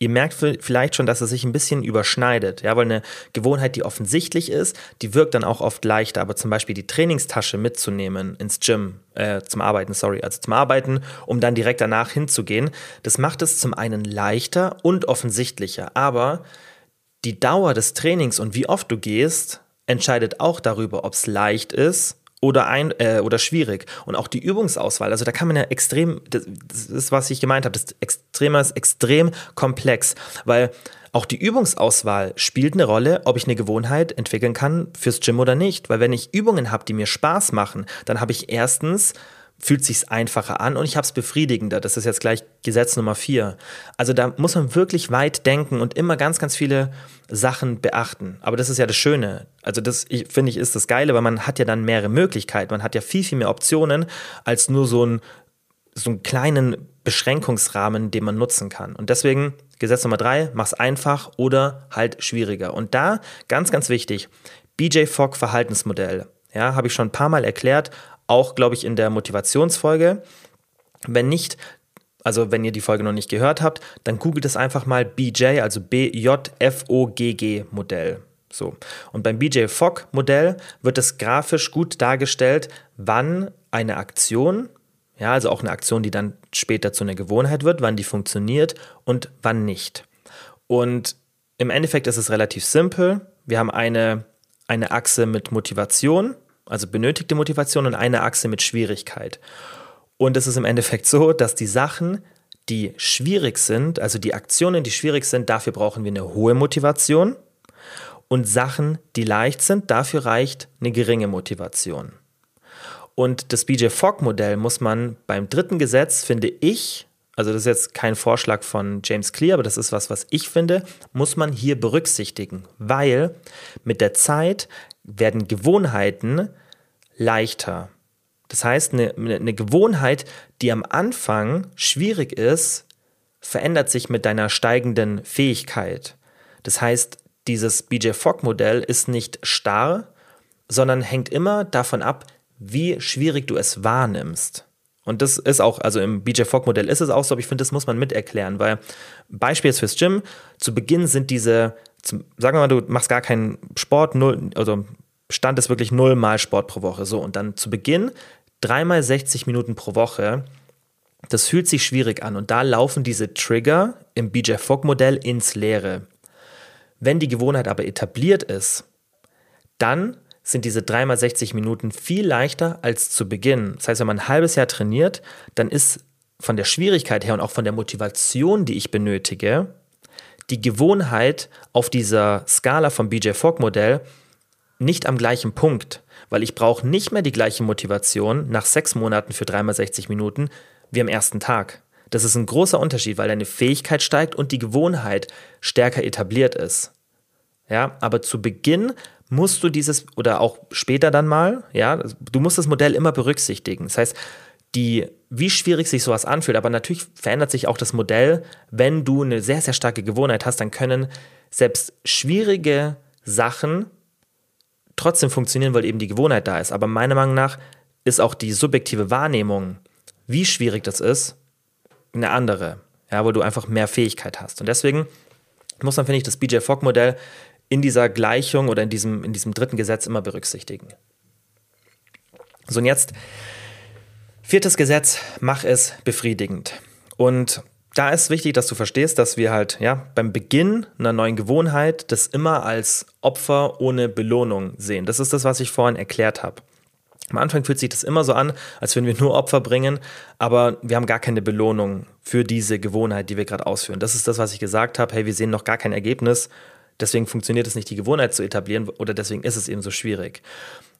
Ihr merkt vielleicht schon, dass es sich ein bisschen überschneidet, ja, weil eine Gewohnheit, die offensichtlich ist, die wirkt dann auch oft leichter. Aber zum Beispiel die Trainingstasche mitzunehmen ins Gym, äh, zum Arbeiten, sorry, also zum Arbeiten, um dann direkt danach hinzugehen, das macht es zum einen leichter und offensichtlicher. Aber die Dauer des Trainings und wie oft du gehst, entscheidet auch darüber, ob es leicht ist oder, ein, äh, oder schwierig. Und auch die Übungsauswahl, also da kann man ja extrem, das, das ist, was ich gemeint habe, das Extrem ist extrem komplex, weil auch die Übungsauswahl spielt eine Rolle, ob ich eine Gewohnheit entwickeln kann fürs Gym oder nicht. Weil wenn ich Übungen habe, die mir Spaß machen, dann habe ich erstens fühlt sich einfacher an und ich habe es befriedigender. Das ist jetzt gleich Gesetz Nummer vier. Also da muss man wirklich weit denken und immer ganz, ganz viele Sachen beachten. Aber das ist ja das Schöne. Also das finde ich ist das Geile, weil man hat ja dann mehrere Möglichkeiten. Man hat ja viel, viel mehr Optionen als nur so, ein, so einen kleinen Beschränkungsrahmen, den man nutzen kann. Und deswegen Gesetz Nummer drei, mach's einfach oder halt schwieriger. Und da ganz, ganz wichtig, BJ Fogg Verhaltensmodell. Ja, habe ich schon ein paar Mal erklärt, auch, glaube ich, in der Motivationsfolge. Wenn nicht, also wenn ihr die Folge noch nicht gehört habt, dann googelt es einfach mal BJ, also B-J-F-O-G-G Modell. So. Und beim BJ Fogg Modell wird es grafisch gut dargestellt, wann eine Aktion, ja, also auch eine Aktion, die dann später zu einer Gewohnheit wird, wann die funktioniert und wann nicht. Und im Endeffekt ist es relativ simpel. Wir haben eine, eine Achse mit Motivation, also benötigte Motivation und eine Achse mit Schwierigkeit. Und es ist im Endeffekt so, dass die Sachen, die schwierig sind, also die Aktionen, die schwierig sind, dafür brauchen wir eine hohe Motivation. Und Sachen, die leicht sind, dafür reicht eine geringe Motivation. Und das BJ Fogg-Modell muss man beim dritten Gesetz, finde ich, also das ist jetzt kein Vorschlag von James Clear, aber das ist was, was ich finde, muss man hier berücksichtigen, weil mit der Zeit werden Gewohnheiten leichter. Das heißt, eine, eine Gewohnheit, die am Anfang schwierig ist, verändert sich mit deiner steigenden Fähigkeit. Das heißt, dieses BJ Fogg-Modell ist nicht starr, sondern hängt immer davon ab, wie schwierig du es wahrnimmst. Und das ist auch, also im BJ Fogg-Modell ist es auch so, aber ich finde, das muss man miterklären, weil Beispiel jetzt fürs Gym, zu Beginn sind diese, zum, sagen wir mal, du machst gar keinen Sport, null, also Stand ist wirklich null Mal Sport pro Woche. So, und dann zu Beginn dreimal 60 Minuten pro Woche, das fühlt sich schwierig an und da laufen diese Trigger im BJ Fogg Modell ins Leere. Wenn die Gewohnheit aber etabliert ist, dann sind diese 3x60 Minuten viel leichter als zu Beginn. Das heißt, wenn man ein halbes Jahr trainiert, dann ist von der Schwierigkeit her und auch von der Motivation, die ich benötige, die Gewohnheit auf dieser Skala vom BJ Fogg Modell nicht am gleichen Punkt, weil ich brauche nicht mehr die gleiche Motivation nach sechs Monaten für 3x60 Minuten wie am ersten Tag. Das ist ein großer Unterschied, weil deine Fähigkeit steigt und die Gewohnheit stärker etabliert ist. Ja, aber zu Beginn musst du dieses oder auch später dann mal, ja, du musst das Modell immer berücksichtigen. Das heißt, die, wie schwierig sich sowas anfühlt, aber natürlich verändert sich auch das Modell. Wenn du eine sehr, sehr starke Gewohnheit hast, dann können selbst schwierige Sachen trotzdem funktionieren, weil eben die Gewohnheit da ist. Aber meiner Meinung nach ist auch die subjektive Wahrnehmung, wie schwierig das ist, eine andere, ja, wo du einfach mehr Fähigkeit hast. Und deswegen muss man, finde ich, das BJ Fogg-Modell in dieser Gleichung oder in diesem, in diesem dritten Gesetz immer berücksichtigen. So, und jetzt viertes Gesetz, mach es befriedigend. Und da ist wichtig, dass du verstehst, dass wir halt ja beim Beginn einer neuen Gewohnheit das immer als Opfer ohne Belohnung sehen. Das ist das, was ich vorhin erklärt habe. Am Anfang fühlt sich das immer so an, als würden wir nur Opfer bringen, aber wir haben gar keine Belohnung für diese Gewohnheit, die wir gerade ausführen. Das ist das, was ich gesagt habe. Hey, wir sehen noch gar kein Ergebnis Deswegen funktioniert es nicht, die Gewohnheit zu etablieren oder deswegen ist es eben so schwierig.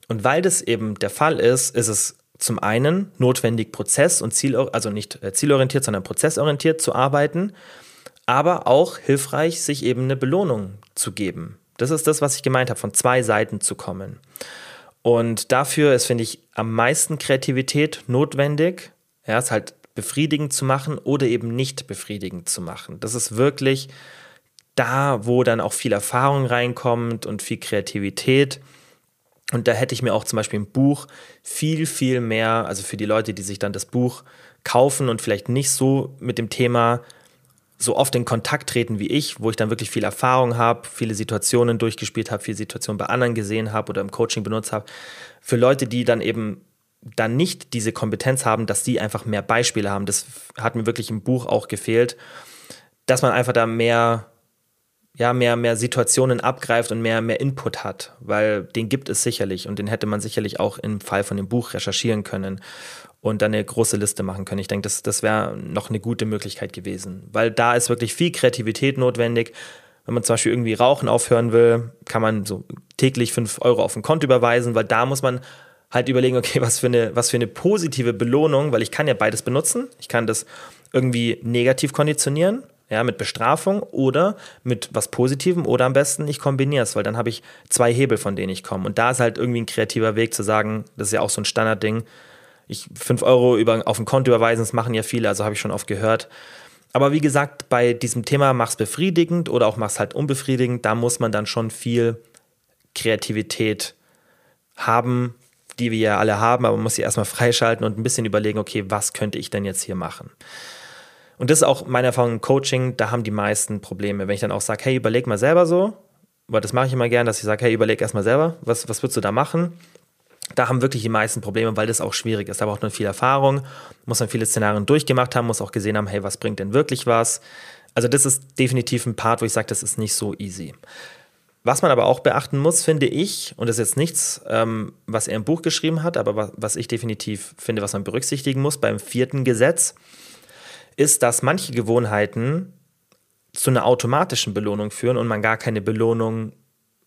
Und weil das eben der Fall ist, ist es zum einen notwendig, Prozess und Ziel, also nicht äh, zielorientiert, sondern prozessorientiert zu arbeiten, aber auch hilfreich, sich eben eine Belohnung zu geben. Das ist das, was ich gemeint habe, von zwei Seiten zu kommen. Und dafür ist, finde ich, am meisten Kreativität notwendig. Ja, es halt befriedigend zu machen oder eben nicht befriedigend zu machen. Das ist wirklich da, wo dann auch viel Erfahrung reinkommt und viel Kreativität. Und da hätte ich mir auch zum Beispiel ein Buch viel, viel mehr, also für die Leute, die sich dann das Buch kaufen und vielleicht nicht so mit dem Thema so oft in Kontakt treten wie ich, wo ich dann wirklich viel Erfahrung habe, viele Situationen durchgespielt habe, viele Situationen bei anderen gesehen habe oder im Coaching benutzt habe. Für Leute, die dann eben dann nicht diese Kompetenz haben, dass die einfach mehr Beispiele haben. Das hat mir wirklich im Buch auch gefehlt, dass man einfach da mehr ja, mehr, mehr Situationen abgreift und mehr, mehr Input hat, weil den gibt es sicherlich und den hätte man sicherlich auch im Fall von dem Buch recherchieren können und dann eine große Liste machen können. Ich denke, das, das wäre noch eine gute Möglichkeit gewesen, weil da ist wirklich viel Kreativität notwendig. Wenn man zum Beispiel irgendwie Rauchen aufhören will, kann man so täglich fünf Euro auf ein Konto überweisen, weil da muss man halt überlegen, okay, was für eine, was für eine positive Belohnung, weil ich kann ja beides benutzen. Ich kann das irgendwie negativ konditionieren ja, mit Bestrafung oder mit was Positivem oder am besten ich kombiniere es, weil dann habe ich zwei Hebel, von denen ich komme. Und da ist halt irgendwie ein kreativer Weg zu sagen, das ist ja auch so ein Standardding, ich fünf Euro über, auf ein Konto überweisen, das machen ja viele, also habe ich schon oft gehört. Aber wie gesagt, bei diesem Thema mach's befriedigend oder auch mach's halt unbefriedigend, da muss man dann schon viel Kreativität haben, die wir ja alle haben, aber man muss sie erstmal freischalten und ein bisschen überlegen, okay, was könnte ich denn jetzt hier machen? Und das ist auch meine Erfahrung im Coaching, da haben die meisten Probleme. Wenn ich dann auch sage, hey, überleg mal selber so, weil das mache ich immer gern, dass ich sage, hey, überleg erst mal selber, was, was würdest du da machen? Da haben wirklich die meisten Probleme, weil das auch schwierig ist. Da braucht man viel Erfahrung, muss man viele Szenarien durchgemacht haben, muss auch gesehen haben, hey, was bringt denn wirklich was? Also das ist definitiv ein Part, wo ich sage, das ist nicht so easy. Was man aber auch beachten muss, finde ich, und das ist jetzt nichts, ähm, was er im Buch geschrieben hat, aber was, was ich definitiv finde, was man berücksichtigen muss beim vierten Gesetz, ist, dass manche Gewohnheiten zu einer automatischen Belohnung führen und man gar keine Belohnung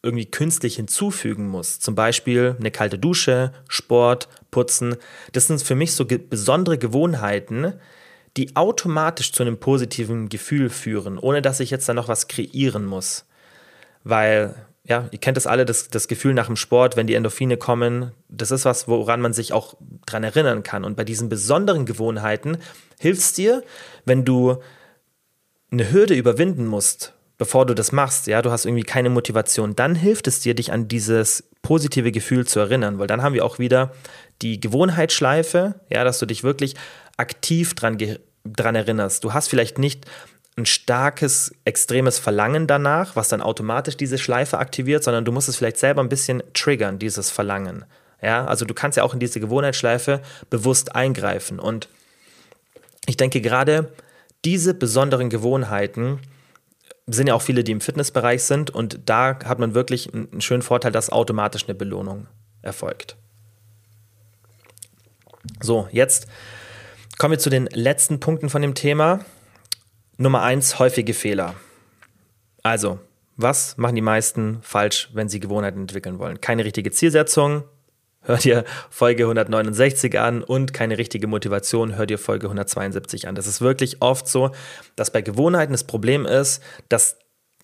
irgendwie künstlich hinzufügen muss. Zum Beispiel eine kalte Dusche, Sport, Putzen. Das sind für mich so ge besondere Gewohnheiten, die automatisch zu einem positiven Gefühl führen, ohne dass ich jetzt da noch was kreieren muss. Weil ja, ihr kennt das alle, das, das Gefühl nach dem Sport, wenn die Endorphine kommen, das ist was, woran man sich auch dran erinnern kann. Und bei diesen besonderen Gewohnheiten hilft es dir, wenn du eine Hürde überwinden musst, bevor du das machst, ja, du hast irgendwie keine Motivation, dann hilft es dir, dich an dieses positive Gefühl zu erinnern, weil dann haben wir auch wieder die Gewohnheitsschleife, ja, dass du dich wirklich aktiv dran, dran erinnerst. Du hast vielleicht nicht ein starkes, extremes Verlangen danach, was dann automatisch diese Schleife aktiviert, sondern du musst es vielleicht selber ein bisschen triggern, dieses Verlangen. Ja, also du kannst ja auch in diese Gewohnheitsschleife bewusst eingreifen. Und ich denke gerade diese besonderen Gewohnheiten sind ja auch viele, die im Fitnessbereich sind und da hat man wirklich einen schönen Vorteil, dass automatisch eine Belohnung erfolgt. So, jetzt kommen wir zu den letzten Punkten von dem Thema. Nummer eins, häufige Fehler. Also, was machen die meisten falsch, wenn sie Gewohnheiten entwickeln wollen? Keine richtige Zielsetzung, hör dir Folge 169 an und keine richtige Motivation, hör dir Folge 172 an. Das ist wirklich oft so, dass bei Gewohnheiten das Problem ist, dass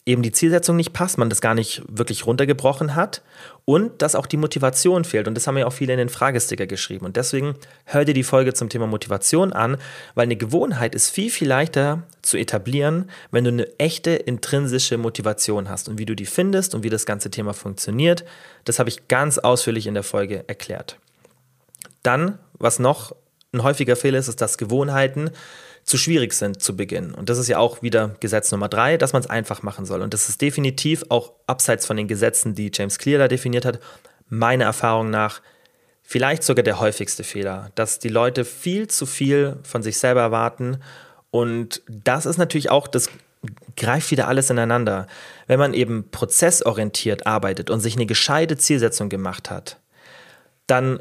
eben die Zielsetzung nicht passt, man das gar nicht wirklich runtergebrochen hat und dass auch die Motivation fehlt. Und das haben ja auch viele in den Fragesticker geschrieben. Und deswegen hör dir die Folge zum Thema Motivation an, weil eine Gewohnheit ist viel, viel leichter zu etablieren, wenn du eine echte intrinsische Motivation hast. Und wie du die findest und wie das ganze Thema funktioniert, das habe ich ganz ausführlich in der Folge erklärt. Dann, was noch ein häufiger Fehler ist, ist, dass Gewohnheiten zu schwierig sind zu Beginn. Und das ist ja auch wieder Gesetz Nummer drei, dass man es einfach machen soll. Und das ist definitiv auch abseits von den Gesetzen, die James Clear da definiert hat, meiner Erfahrung nach vielleicht sogar der häufigste Fehler, dass die Leute viel zu viel von sich selber erwarten. Und das ist natürlich auch, das greift wieder alles ineinander. Wenn man eben prozessorientiert arbeitet und sich eine gescheite Zielsetzung gemacht hat, dann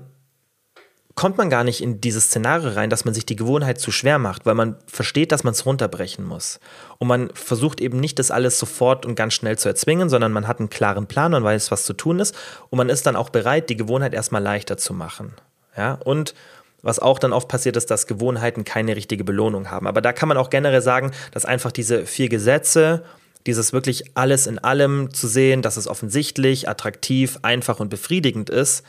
kommt man gar nicht in dieses Szenario rein, dass man sich die Gewohnheit zu schwer macht, weil man versteht, dass man es runterbrechen muss. Und man versucht eben nicht, das alles sofort und ganz schnell zu erzwingen, sondern man hat einen klaren Plan und weiß, was zu tun ist. Und man ist dann auch bereit, die Gewohnheit erstmal leichter zu machen. Ja, und was auch dann oft passiert ist, dass Gewohnheiten keine richtige Belohnung haben. Aber da kann man auch generell sagen, dass einfach diese vier Gesetze, dieses wirklich alles in allem zu sehen, dass es offensichtlich, attraktiv, einfach und befriedigend ist,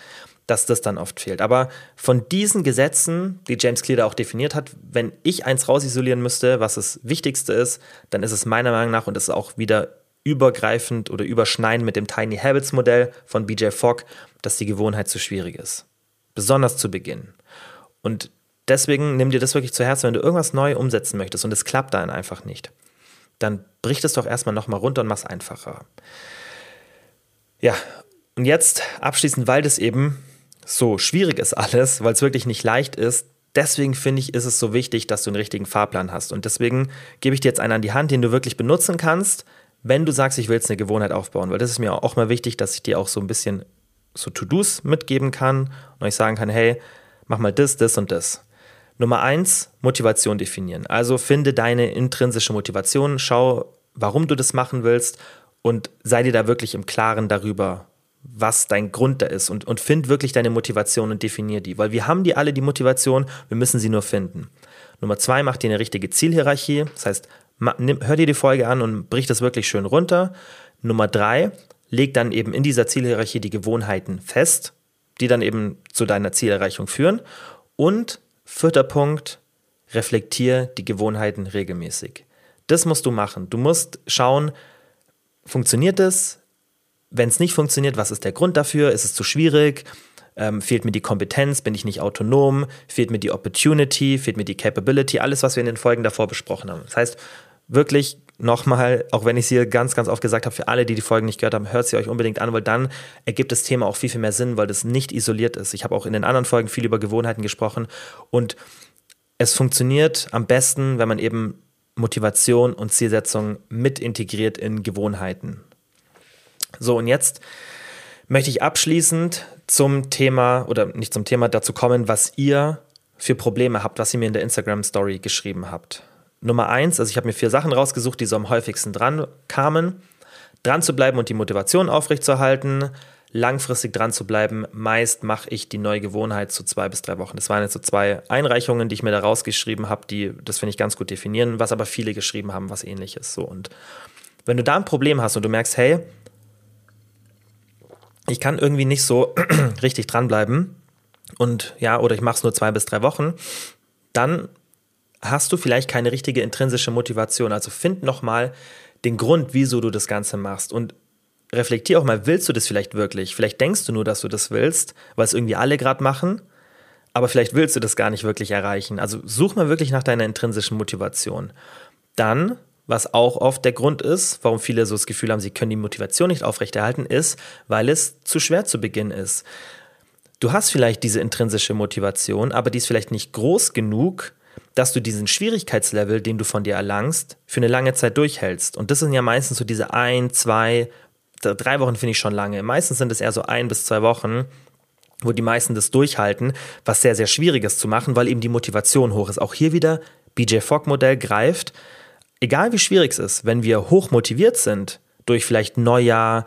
dass das dann oft fehlt. Aber von diesen Gesetzen, die James Clear da auch definiert hat, wenn ich eins rausisolieren müsste, was das Wichtigste ist, dann ist es meiner Meinung nach, und das ist auch wieder übergreifend oder überschneidend mit dem Tiny Habits Modell von BJ Fogg, dass die Gewohnheit zu schwierig ist. Besonders zu Beginn. Und deswegen nimm dir das wirklich zu Herzen, wenn du irgendwas neu umsetzen möchtest und es klappt dann einfach nicht. Dann brich es doch erstmal nochmal runter und mach es einfacher. Ja, und jetzt abschließend, weil das eben so schwierig ist alles, weil es wirklich nicht leicht ist. Deswegen finde ich, ist es so wichtig, dass du einen richtigen Fahrplan hast. Und deswegen gebe ich dir jetzt einen an die Hand, den du wirklich benutzen kannst, wenn du sagst, ich will jetzt eine Gewohnheit aufbauen. Weil das ist mir auch mal wichtig, dass ich dir auch so ein bisschen so To-Dos mitgeben kann und euch sagen kann, hey, mach mal das, das und das. Nummer eins, Motivation definieren. Also finde deine intrinsische Motivation, schau, warum du das machen willst und sei dir da wirklich im Klaren darüber, was dein Grund da ist und, und find wirklich deine Motivation und definier die, weil wir haben die alle, die Motivation, wir müssen sie nur finden. Nummer zwei, mach dir eine richtige Zielhierarchie, das heißt, hör dir die Folge an und brich das wirklich schön runter. Nummer drei, leg dann eben in dieser Zielhierarchie die Gewohnheiten fest, die dann eben zu deiner Zielerreichung führen. Und vierter Punkt, reflektier die Gewohnheiten regelmäßig. Das musst du machen. Du musst schauen, funktioniert es? Wenn es nicht funktioniert, was ist der Grund dafür? Ist es zu schwierig? Ähm, fehlt mir die Kompetenz? Bin ich nicht autonom? Fehlt mir die Opportunity? Fehlt mir die Capability? Alles, was wir in den Folgen davor besprochen haben. Das heißt, wirklich nochmal, auch wenn ich es hier ganz, ganz oft gesagt habe, für alle, die die Folgen nicht gehört haben, hört sie euch unbedingt an, weil dann ergibt das Thema auch viel, viel mehr Sinn, weil das nicht isoliert ist. Ich habe auch in den anderen Folgen viel über Gewohnheiten gesprochen und es funktioniert am besten, wenn man eben Motivation und Zielsetzung mit integriert in Gewohnheiten. So, und jetzt möchte ich abschließend zum Thema oder nicht zum Thema dazu kommen, was ihr für Probleme habt, was ihr mir in der Instagram Story geschrieben habt. Nummer eins, also ich habe mir vier Sachen rausgesucht, die so am häufigsten dran kamen. Dran zu bleiben und die Motivation aufrechtzuerhalten, langfristig dran zu bleiben. Meist mache ich die neue Gewohnheit zu zwei bis drei Wochen. Das waren jetzt so zwei Einreichungen, die ich mir da rausgeschrieben habe, die das finde ich ganz gut definieren, was aber viele geschrieben haben, was ähnliches. So und wenn du da ein Problem hast und du merkst, hey, ich kann irgendwie nicht so richtig dranbleiben und ja, oder ich mache es nur zwei bis drei Wochen, dann hast du vielleicht keine richtige intrinsische Motivation. Also find nochmal den Grund, wieso du das Ganze machst und reflektier auch mal, willst du das vielleicht wirklich? Vielleicht denkst du nur, dass du das willst, weil es irgendwie alle gerade machen, aber vielleicht willst du das gar nicht wirklich erreichen. Also such mal wirklich nach deiner intrinsischen Motivation. Dann was auch oft der Grund ist, warum viele so das Gefühl haben, sie können die Motivation nicht aufrechterhalten, ist, weil es zu schwer zu Beginn ist. du hast vielleicht diese intrinsische Motivation, aber die ist vielleicht nicht groß genug, dass du diesen Schwierigkeitslevel, den du von dir erlangst, für eine lange Zeit durchhältst. Und das sind ja meistens so diese ein, zwei, drei Wochen finde ich schon lange. Meistens sind es eher so ein bis zwei Wochen, wo die meisten das durchhalten, was sehr, sehr schwierig ist zu machen, weil eben die Motivation hoch ist. Auch hier wieder BJ Fogg-Modell greift. Egal wie schwierig es ist, wenn wir hoch motiviert sind, durch vielleicht Neujahr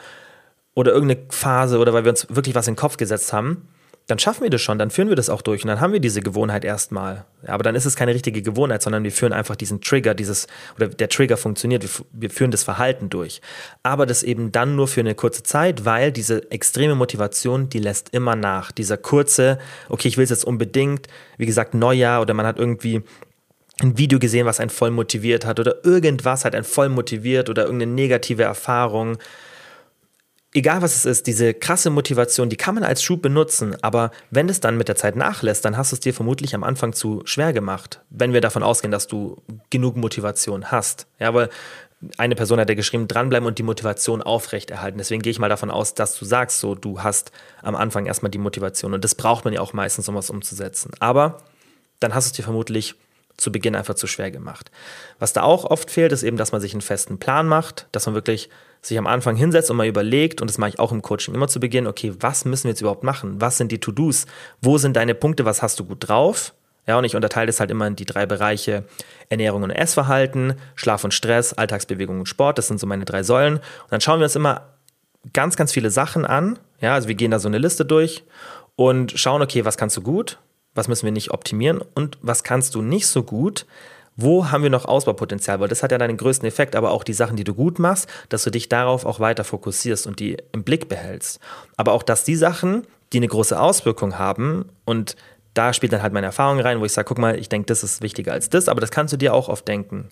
oder irgendeine Phase oder weil wir uns wirklich was in den Kopf gesetzt haben, dann schaffen wir das schon, dann führen wir das auch durch und dann haben wir diese Gewohnheit erstmal. Aber dann ist es keine richtige Gewohnheit, sondern wir führen einfach diesen Trigger, dieses, oder der Trigger funktioniert, wir führen das Verhalten durch. Aber das eben dann nur für eine kurze Zeit, weil diese extreme Motivation, die lässt immer nach. Dieser kurze, okay, ich will es jetzt unbedingt, wie gesagt, Neujahr oder man hat irgendwie ein Video gesehen, was einen voll motiviert hat oder irgendwas hat einen voll motiviert oder irgendeine negative Erfahrung egal was es ist, diese krasse Motivation, die kann man als Schub benutzen, aber wenn es dann mit der Zeit nachlässt, dann hast du es dir vermutlich am Anfang zu schwer gemacht, wenn wir davon ausgehen, dass du genug Motivation hast. Ja, aber eine Person hat ja geschrieben, dranbleiben und die Motivation aufrechterhalten. Deswegen gehe ich mal davon aus, dass du sagst, so, du hast am Anfang erstmal die Motivation und das braucht man ja auch meistens, um was umzusetzen. Aber dann hast du es dir vermutlich zu Beginn einfach zu schwer gemacht. Was da auch oft fehlt, ist eben, dass man sich einen festen Plan macht, dass man wirklich sich am Anfang hinsetzt und mal überlegt, und das mache ich auch im Coaching immer zu Beginn, okay, was müssen wir jetzt überhaupt machen? Was sind die To-Dos? Wo sind deine Punkte? Was hast du gut drauf? Ja, und ich unterteile das halt immer in die drei Bereiche Ernährung und Essverhalten, Schlaf und Stress, Alltagsbewegung und Sport. Das sind so meine drei Säulen. Und dann schauen wir uns immer ganz, ganz viele Sachen an. Ja, also wir gehen da so eine Liste durch und schauen, okay, was kannst du gut? Was müssen wir nicht optimieren? Und was kannst du nicht so gut? wo haben wir noch Ausbaupotenzial? Weil das hat ja deinen größten Effekt, aber auch die Sachen, die du gut machst, dass du dich darauf auch weiter fokussierst und die im Blick behältst. Aber auch, dass die Sachen, die eine große Auswirkung haben und da spielt dann halt meine Erfahrung rein, wo ich sage, guck mal, ich denke, das ist wichtiger als das, aber das kannst du dir auch oft denken.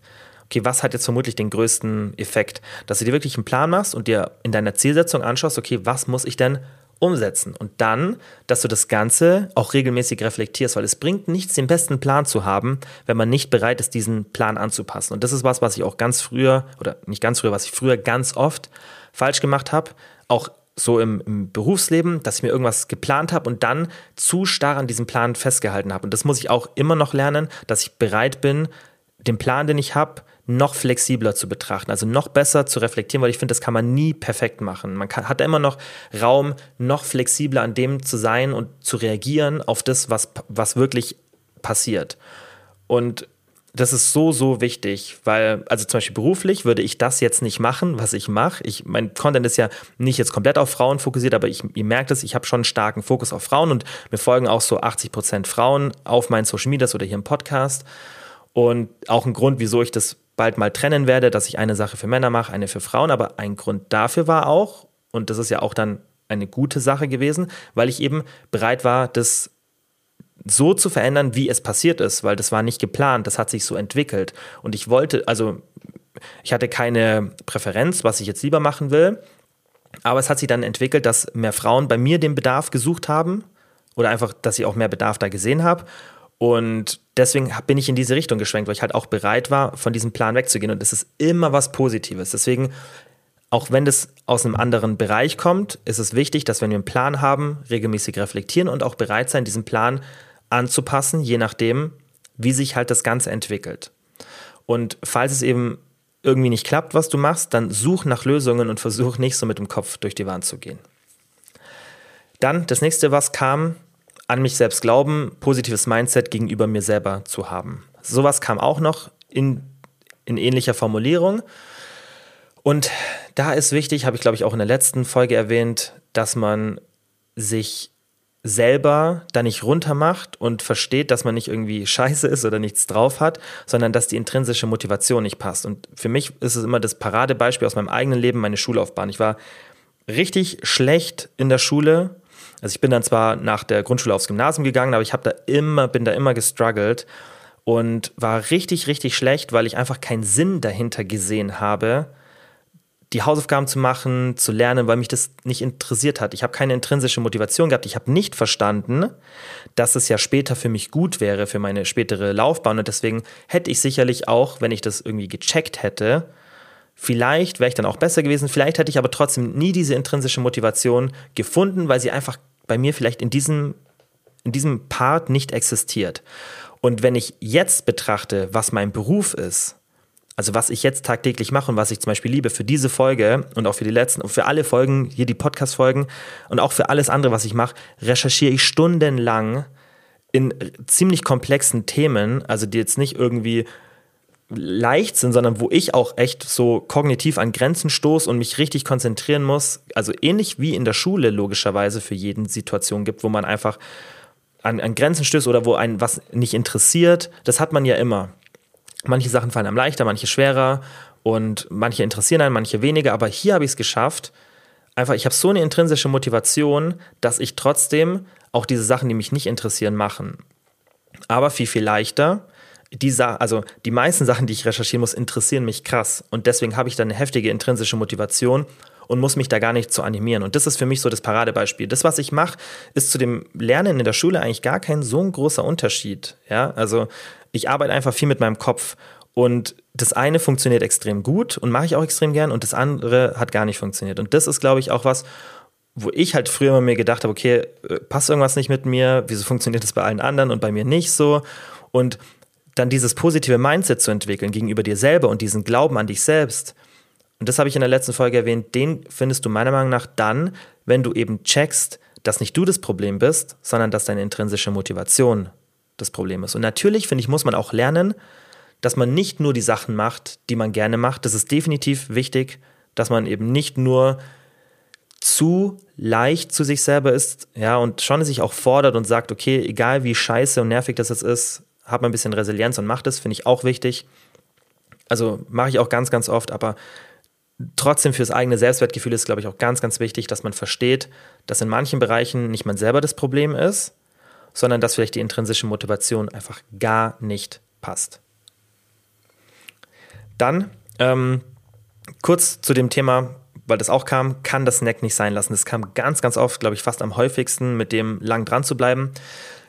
Okay, was hat jetzt vermutlich den größten Effekt? Dass du dir wirklich einen Plan machst und dir in deiner Zielsetzung anschaust, okay, was muss ich denn umsetzen. Und dann, dass du das Ganze auch regelmäßig reflektierst, weil es bringt nichts, den besten Plan zu haben, wenn man nicht bereit ist, diesen Plan anzupassen. Und das ist was, was ich auch ganz früher, oder nicht ganz früher, was ich früher ganz oft falsch gemacht habe, auch so im, im, Berufsleben, dass ich mir irgendwas geplant habe und dann zu starr an diesem Plan festgehalten habe. Und das muss ich auch immer noch lernen, dass ich bereit bin, den Plan, den ich habe, noch flexibler zu betrachten, also noch besser zu reflektieren, weil ich finde, das kann man nie perfekt machen. Man kann, hat immer noch Raum, noch flexibler an dem zu sein und zu reagieren auf das, was, was wirklich passiert. Und das ist so, so wichtig, weil, also zum Beispiel beruflich würde ich das jetzt nicht machen, was ich mache. Ich, mein Content ist ja nicht jetzt komplett auf Frauen fokussiert, aber ich, ihr merkt es, ich habe schon einen starken Fokus auf Frauen und mir folgen auch so 80 Prozent Frauen auf meinen Social Medias oder hier im Podcast. Und auch ein Grund, wieso ich das bald mal trennen werde, dass ich eine Sache für Männer mache, eine für Frauen. Aber ein Grund dafür war auch, und das ist ja auch dann eine gute Sache gewesen, weil ich eben bereit war, das so zu verändern, wie es passiert ist, weil das war nicht geplant, das hat sich so entwickelt. Und ich wollte, also ich hatte keine Präferenz, was ich jetzt lieber machen will, aber es hat sich dann entwickelt, dass mehr Frauen bei mir den Bedarf gesucht haben oder einfach, dass ich auch mehr Bedarf da gesehen habe. Und deswegen bin ich in diese Richtung geschwenkt, weil ich halt auch bereit war, von diesem Plan wegzugehen. Und es ist immer was Positives. Deswegen, auch wenn das aus einem anderen Bereich kommt, ist es wichtig, dass wenn wir einen Plan haben, regelmäßig reflektieren und auch bereit sein, diesen Plan anzupassen, je nachdem, wie sich halt das Ganze entwickelt. Und falls es eben irgendwie nicht klappt, was du machst, dann such nach Lösungen und versuch nicht so mit dem Kopf durch die Wand zu gehen. Dann das nächste, was kam, an mich selbst glauben, positives Mindset gegenüber mir selber zu haben. Sowas kam auch noch in, in ähnlicher Formulierung. Und da ist wichtig, habe ich glaube ich auch in der letzten Folge erwähnt, dass man sich selber da nicht runtermacht und versteht, dass man nicht irgendwie scheiße ist oder nichts drauf hat, sondern dass die intrinsische Motivation nicht passt. Und für mich ist es immer das Paradebeispiel aus meinem eigenen Leben, meine Schullaufbahn. Ich war richtig schlecht in der Schule, also ich bin dann zwar nach der Grundschule aufs Gymnasium gegangen, aber ich habe da immer, bin da immer gestruggelt und war richtig, richtig schlecht, weil ich einfach keinen Sinn dahinter gesehen habe, die Hausaufgaben zu machen, zu lernen, weil mich das nicht interessiert hat. Ich habe keine intrinsische Motivation gehabt. Ich habe nicht verstanden, dass es ja später für mich gut wäre, für meine spätere Laufbahn. Und deswegen hätte ich sicherlich auch, wenn ich das irgendwie gecheckt hätte, Vielleicht wäre ich dann auch besser gewesen, vielleicht hätte ich aber trotzdem nie diese intrinsische Motivation gefunden, weil sie einfach bei mir vielleicht in diesem, in diesem Part nicht existiert. Und wenn ich jetzt betrachte, was mein Beruf ist, also was ich jetzt tagtäglich mache und was ich zum Beispiel liebe für diese Folge und auch für die letzten und für alle Folgen, hier die Podcast-Folgen und auch für alles andere, was ich mache, recherchiere ich stundenlang in ziemlich komplexen Themen, also die jetzt nicht irgendwie leicht sind, sondern wo ich auch echt so kognitiv an Grenzen stoße und mich richtig konzentrieren muss. Also ähnlich wie in der Schule logischerweise für jeden Situation gibt, wo man einfach an, an Grenzen stößt oder wo einen was nicht interessiert. Das hat man ja immer. Manche Sachen fallen einem leichter, manche schwerer und manche interessieren einen, manche weniger. Aber hier habe ich es geschafft. Einfach, ich habe so eine intrinsische Motivation, dass ich trotzdem auch diese Sachen, die mich nicht interessieren, machen. Aber viel, viel leichter. Die, also die meisten Sachen, die ich recherchieren muss, interessieren mich krass. Und deswegen habe ich dann eine heftige intrinsische Motivation und muss mich da gar nicht zu animieren. Und das ist für mich so das Paradebeispiel. Das, was ich mache, ist zu dem Lernen in der Schule eigentlich gar kein so ein großer Unterschied. Ja, also ich arbeite einfach viel mit meinem Kopf. Und das eine funktioniert extrem gut und mache ich auch extrem gern und das andere hat gar nicht funktioniert. Und das ist, glaube ich, auch was, wo ich halt früher immer mir gedacht habe, okay, äh, passt irgendwas nicht mit mir, wieso funktioniert das bei allen anderen und bei mir nicht so? Und dann dieses positive Mindset zu entwickeln gegenüber dir selber und diesen Glauben an dich selbst. Und das habe ich in der letzten Folge erwähnt, den findest du meiner Meinung nach dann, wenn du eben checkst, dass nicht du das Problem bist, sondern dass deine intrinsische Motivation das Problem ist. Und natürlich, finde ich, muss man auch lernen, dass man nicht nur die Sachen macht, die man gerne macht. Das ist definitiv wichtig, dass man eben nicht nur zu leicht zu sich selber ist, ja, und schon sich auch fordert und sagt, okay, egal wie scheiße und nervig das jetzt ist, hat man ein bisschen Resilienz und macht es, finde ich auch wichtig. Also mache ich auch ganz, ganz oft, aber trotzdem fürs eigene Selbstwertgefühl ist, glaube ich, auch ganz, ganz wichtig, dass man versteht, dass in manchen Bereichen nicht man selber das Problem ist, sondern dass vielleicht die intrinsische Motivation einfach gar nicht passt. Dann ähm, kurz zu dem Thema, weil das auch kam, kann das Snack nicht sein lassen. Das kam ganz, ganz oft, glaube ich, fast am häufigsten, mit dem lang dran zu bleiben.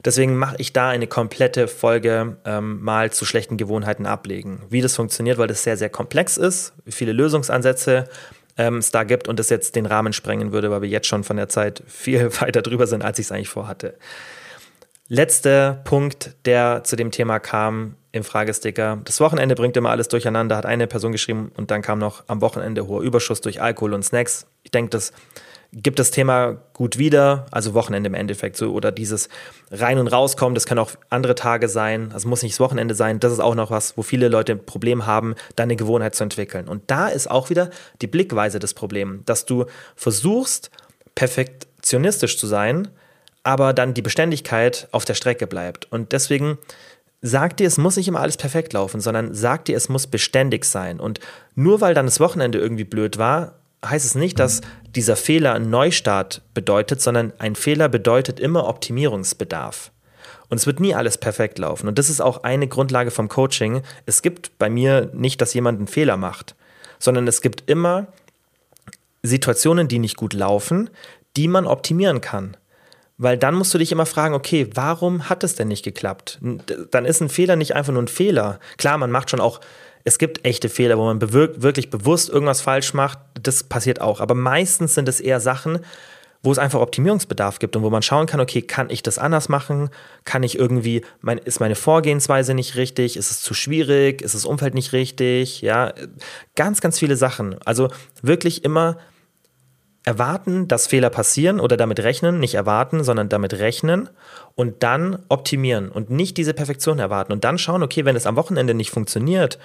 Deswegen mache ich da eine komplette Folge ähm, mal zu schlechten Gewohnheiten ablegen. Wie das funktioniert, weil das sehr, sehr komplex ist, viele Lösungsansätze ähm, es da gibt und das jetzt den Rahmen sprengen würde, weil wir jetzt schon von der Zeit viel weiter drüber sind, als ich es eigentlich vorhatte. Letzter Punkt, der zu dem Thema kam im Fragesticker. Das Wochenende bringt immer alles durcheinander, hat eine Person geschrieben und dann kam noch am Wochenende hoher Überschuss durch Alkohol und Snacks. Ich denke, das gibt das Thema gut wieder, also Wochenende im Endeffekt so oder dieses rein und rauskommen, das kann auch andere Tage sein, also muss nicht das Wochenende sein, das ist auch noch was, wo viele Leute ein Problem haben, deine Gewohnheit zu entwickeln. Und da ist auch wieder die Blickweise des Problems, dass du versuchst, perfektionistisch zu sein, aber dann die Beständigkeit auf der Strecke bleibt. Und deswegen sag dir, es muss nicht immer alles perfekt laufen, sondern sag dir, es muss beständig sein. Und nur weil dann das Wochenende irgendwie blöd war, heißt es nicht, dass dieser Fehler einen Neustart bedeutet, sondern ein Fehler bedeutet immer Optimierungsbedarf. Und es wird nie alles perfekt laufen. Und das ist auch eine Grundlage vom Coaching. Es gibt bei mir nicht, dass jemand einen Fehler macht, sondern es gibt immer Situationen, die nicht gut laufen, die man optimieren kann. Weil dann musst du dich immer fragen, okay, warum hat es denn nicht geklappt? Dann ist ein Fehler nicht einfach nur ein Fehler. Klar, man macht schon auch, es gibt echte Fehler, wo man wirklich bewusst irgendwas falsch macht. Das passiert auch. Aber meistens sind es eher Sachen, wo es einfach Optimierungsbedarf gibt und wo man schauen kann, okay, kann ich das anders machen? Kann ich irgendwie, mein, ist meine Vorgehensweise nicht richtig? Ist es zu schwierig? Ist das Umfeld nicht richtig? Ja, ganz, ganz viele Sachen. Also wirklich immer erwarten, dass Fehler passieren oder damit rechnen, nicht erwarten, sondern damit rechnen und dann optimieren und nicht diese Perfektion erwarten und dann schauen, okay, wenn es am Wochenende nicht funktioniert,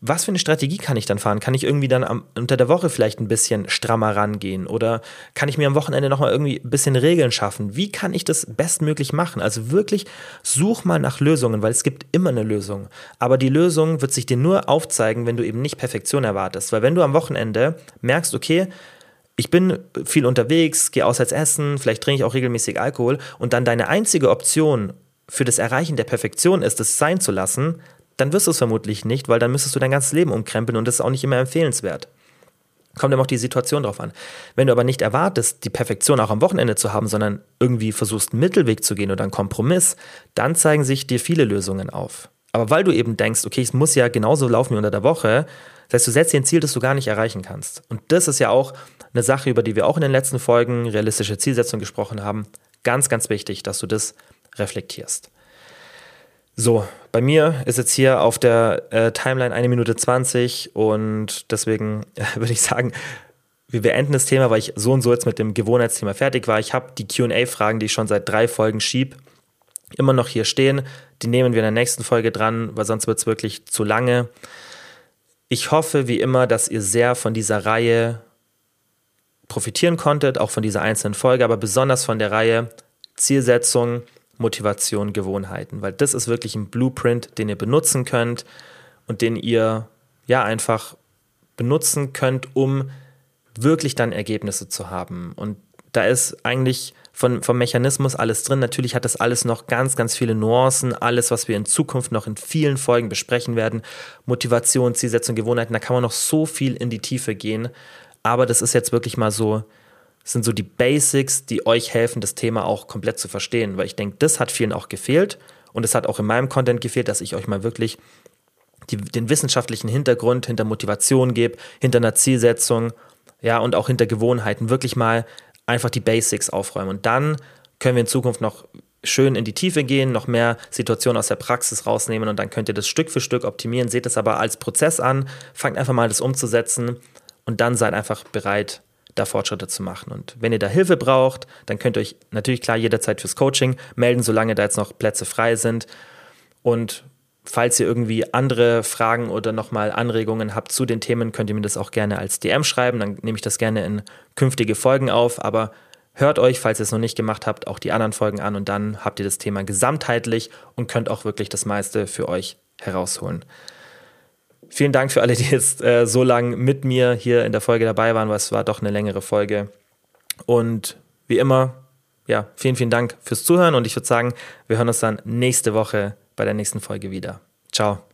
was für eine Strategie kann ich dann fahren? Kann ich irgendwie dann am, unter der Woche vielleicht ein bisschen strammer rangehen? Oder kann ich mir am Wochenende nochmal irgendwie ein bisschen Regeln schaffen? Wie kann ich das bestmöglich machen? Also wirklich such mal nach Lösungen, weil es gibt immer eine Lösung. Aber die Lösung wird sich dir nur aufzeigen, wenn du eben nicht Perfektion erwartest. Weil wenn du am Wochenende merkst, okay, ich bin viel unterwegs, gehe auswärts essen, vielleicht trinke ich auch regelmäßig Alkohol und dann deine einzige Option für das Erreichen der Perfektion ist, es sein zu lassen, dann wirst du es vermutlich nicht, weil dann müsstest du dein ganzes Leben umkrempeln und das ist auch nicht immer empfehlenswert. Kommt immer auch die Situation drauf an. Wenn du aber nicht erwartest, die Perfektion auch am Wochenende zu haben, sondern irgendwie versuchst, einen Mittelweg zu gehen oder einen Kompromiss, dann zeigen sich dir viele Lösungen auf. Aber weil du eben denkst, okay, es muss ja genauso laufen wie unter der Woche, das heißt, du setzt dir ein Ziel, das du gar nicht erreichen kannst. Und das ist ja auch eine Sache, über die wir auch in den letzten Folgen realistische Zielsetzung gesprochen haben. Ganz, ganz wichtig, dass du das reflektierst. So, bei mir ist jetzt hier auf der äh, Timeline eine Minute 20 und deswegen äh, würde ich sagen, wir beenden das Thema, weil ich so und so jetzt mit dem Gewohnheitsthema fertig war. Ich habe die QA-Fragen, die ich schon seit drei Folgen schieb, immer noch hier stehen. Die nehmen wir in der nächsten Folge dran, weil sonst wird es wirklich zu lange. Ich hoffe wie immer, dass ihr sehr von dieser Reihe profitieren konntet, auch von dieser einzelnen Folge, aber besonders von der Reihe Zielsetzung, Motivation, Gewohnheiten, weil das ist wirklich ein Blueprint, den ihr benutzen könnt und den ihr ja einfach benutzen könnt, um wirklich dann Ergebnisse zu haben. Und da ist eigentlich von, vom Mechanismus alles drin. Natürlich hat das alles noch ganz, ganz viele Nuancen, alles, was wir in Zukunft noch in vielen Folgen besprechen werden. Motivation, Zielsetzung, Gewohnheiten, da kann man noch so viel in die Tiefe gehen. Aber das ist jetzt wirklich mal so, sind so die Basics, die euch helfen, das Thema auch komplett zu verstehen. Weil ich denke, das hat vielen auch gefehlt. Und es hat auch in meinem Content gefehlt, dass ich euch mal wirklich die, den wissenschaftlichen Hintergrund hinter Motivation gebe, hinter einer Zielsetzung, ja, und auch hinter Gewohnheiten wirklich mal einfach die Basics aufräumen. Und dann können wir in Zukunft noch schön in die Tiefe gehen, noch mehr Situationen aus der Praxis rausnehmen und dann könnt ihr das Stück für Stück optimieren. Seht es aber als Prozess an, fangt einfach mal das umzusetzen und dann seid einfach bereit, da Fortschritte zu machen. Und wenn ihr da Hilfe braucht, dann könnt ihr euch natürlich klar jederzeit fürs Coaching melden, solange da jetzt noch Plätze frei sind. Und falls ihr irgendwie andere Fragen oder nochmal Anregungen habt zu den Themen, könnt ihr mir das auch gerne als DM schreiben. Dann nehme ich das gerne in künftige Folgen auf. Aber hört euch, falls ihr es noch nicht gemacht habt, auch die anderen Folgen an und dann habt ihr das Thema gesamtheitlich und könnt auch wirklich das meiste für euch herausholen. Vielen Dank für alle, die jetzt äh, so lange mit mir hier in der Folge dabei waren, weil es war doch eine längere Folge. Und wie immer, ja, vielen, vielen Dank fürs Zuhören und ich würde sagen, wir hören uns dann nächste Woche bei der nächsten Folge wieder. Ciao.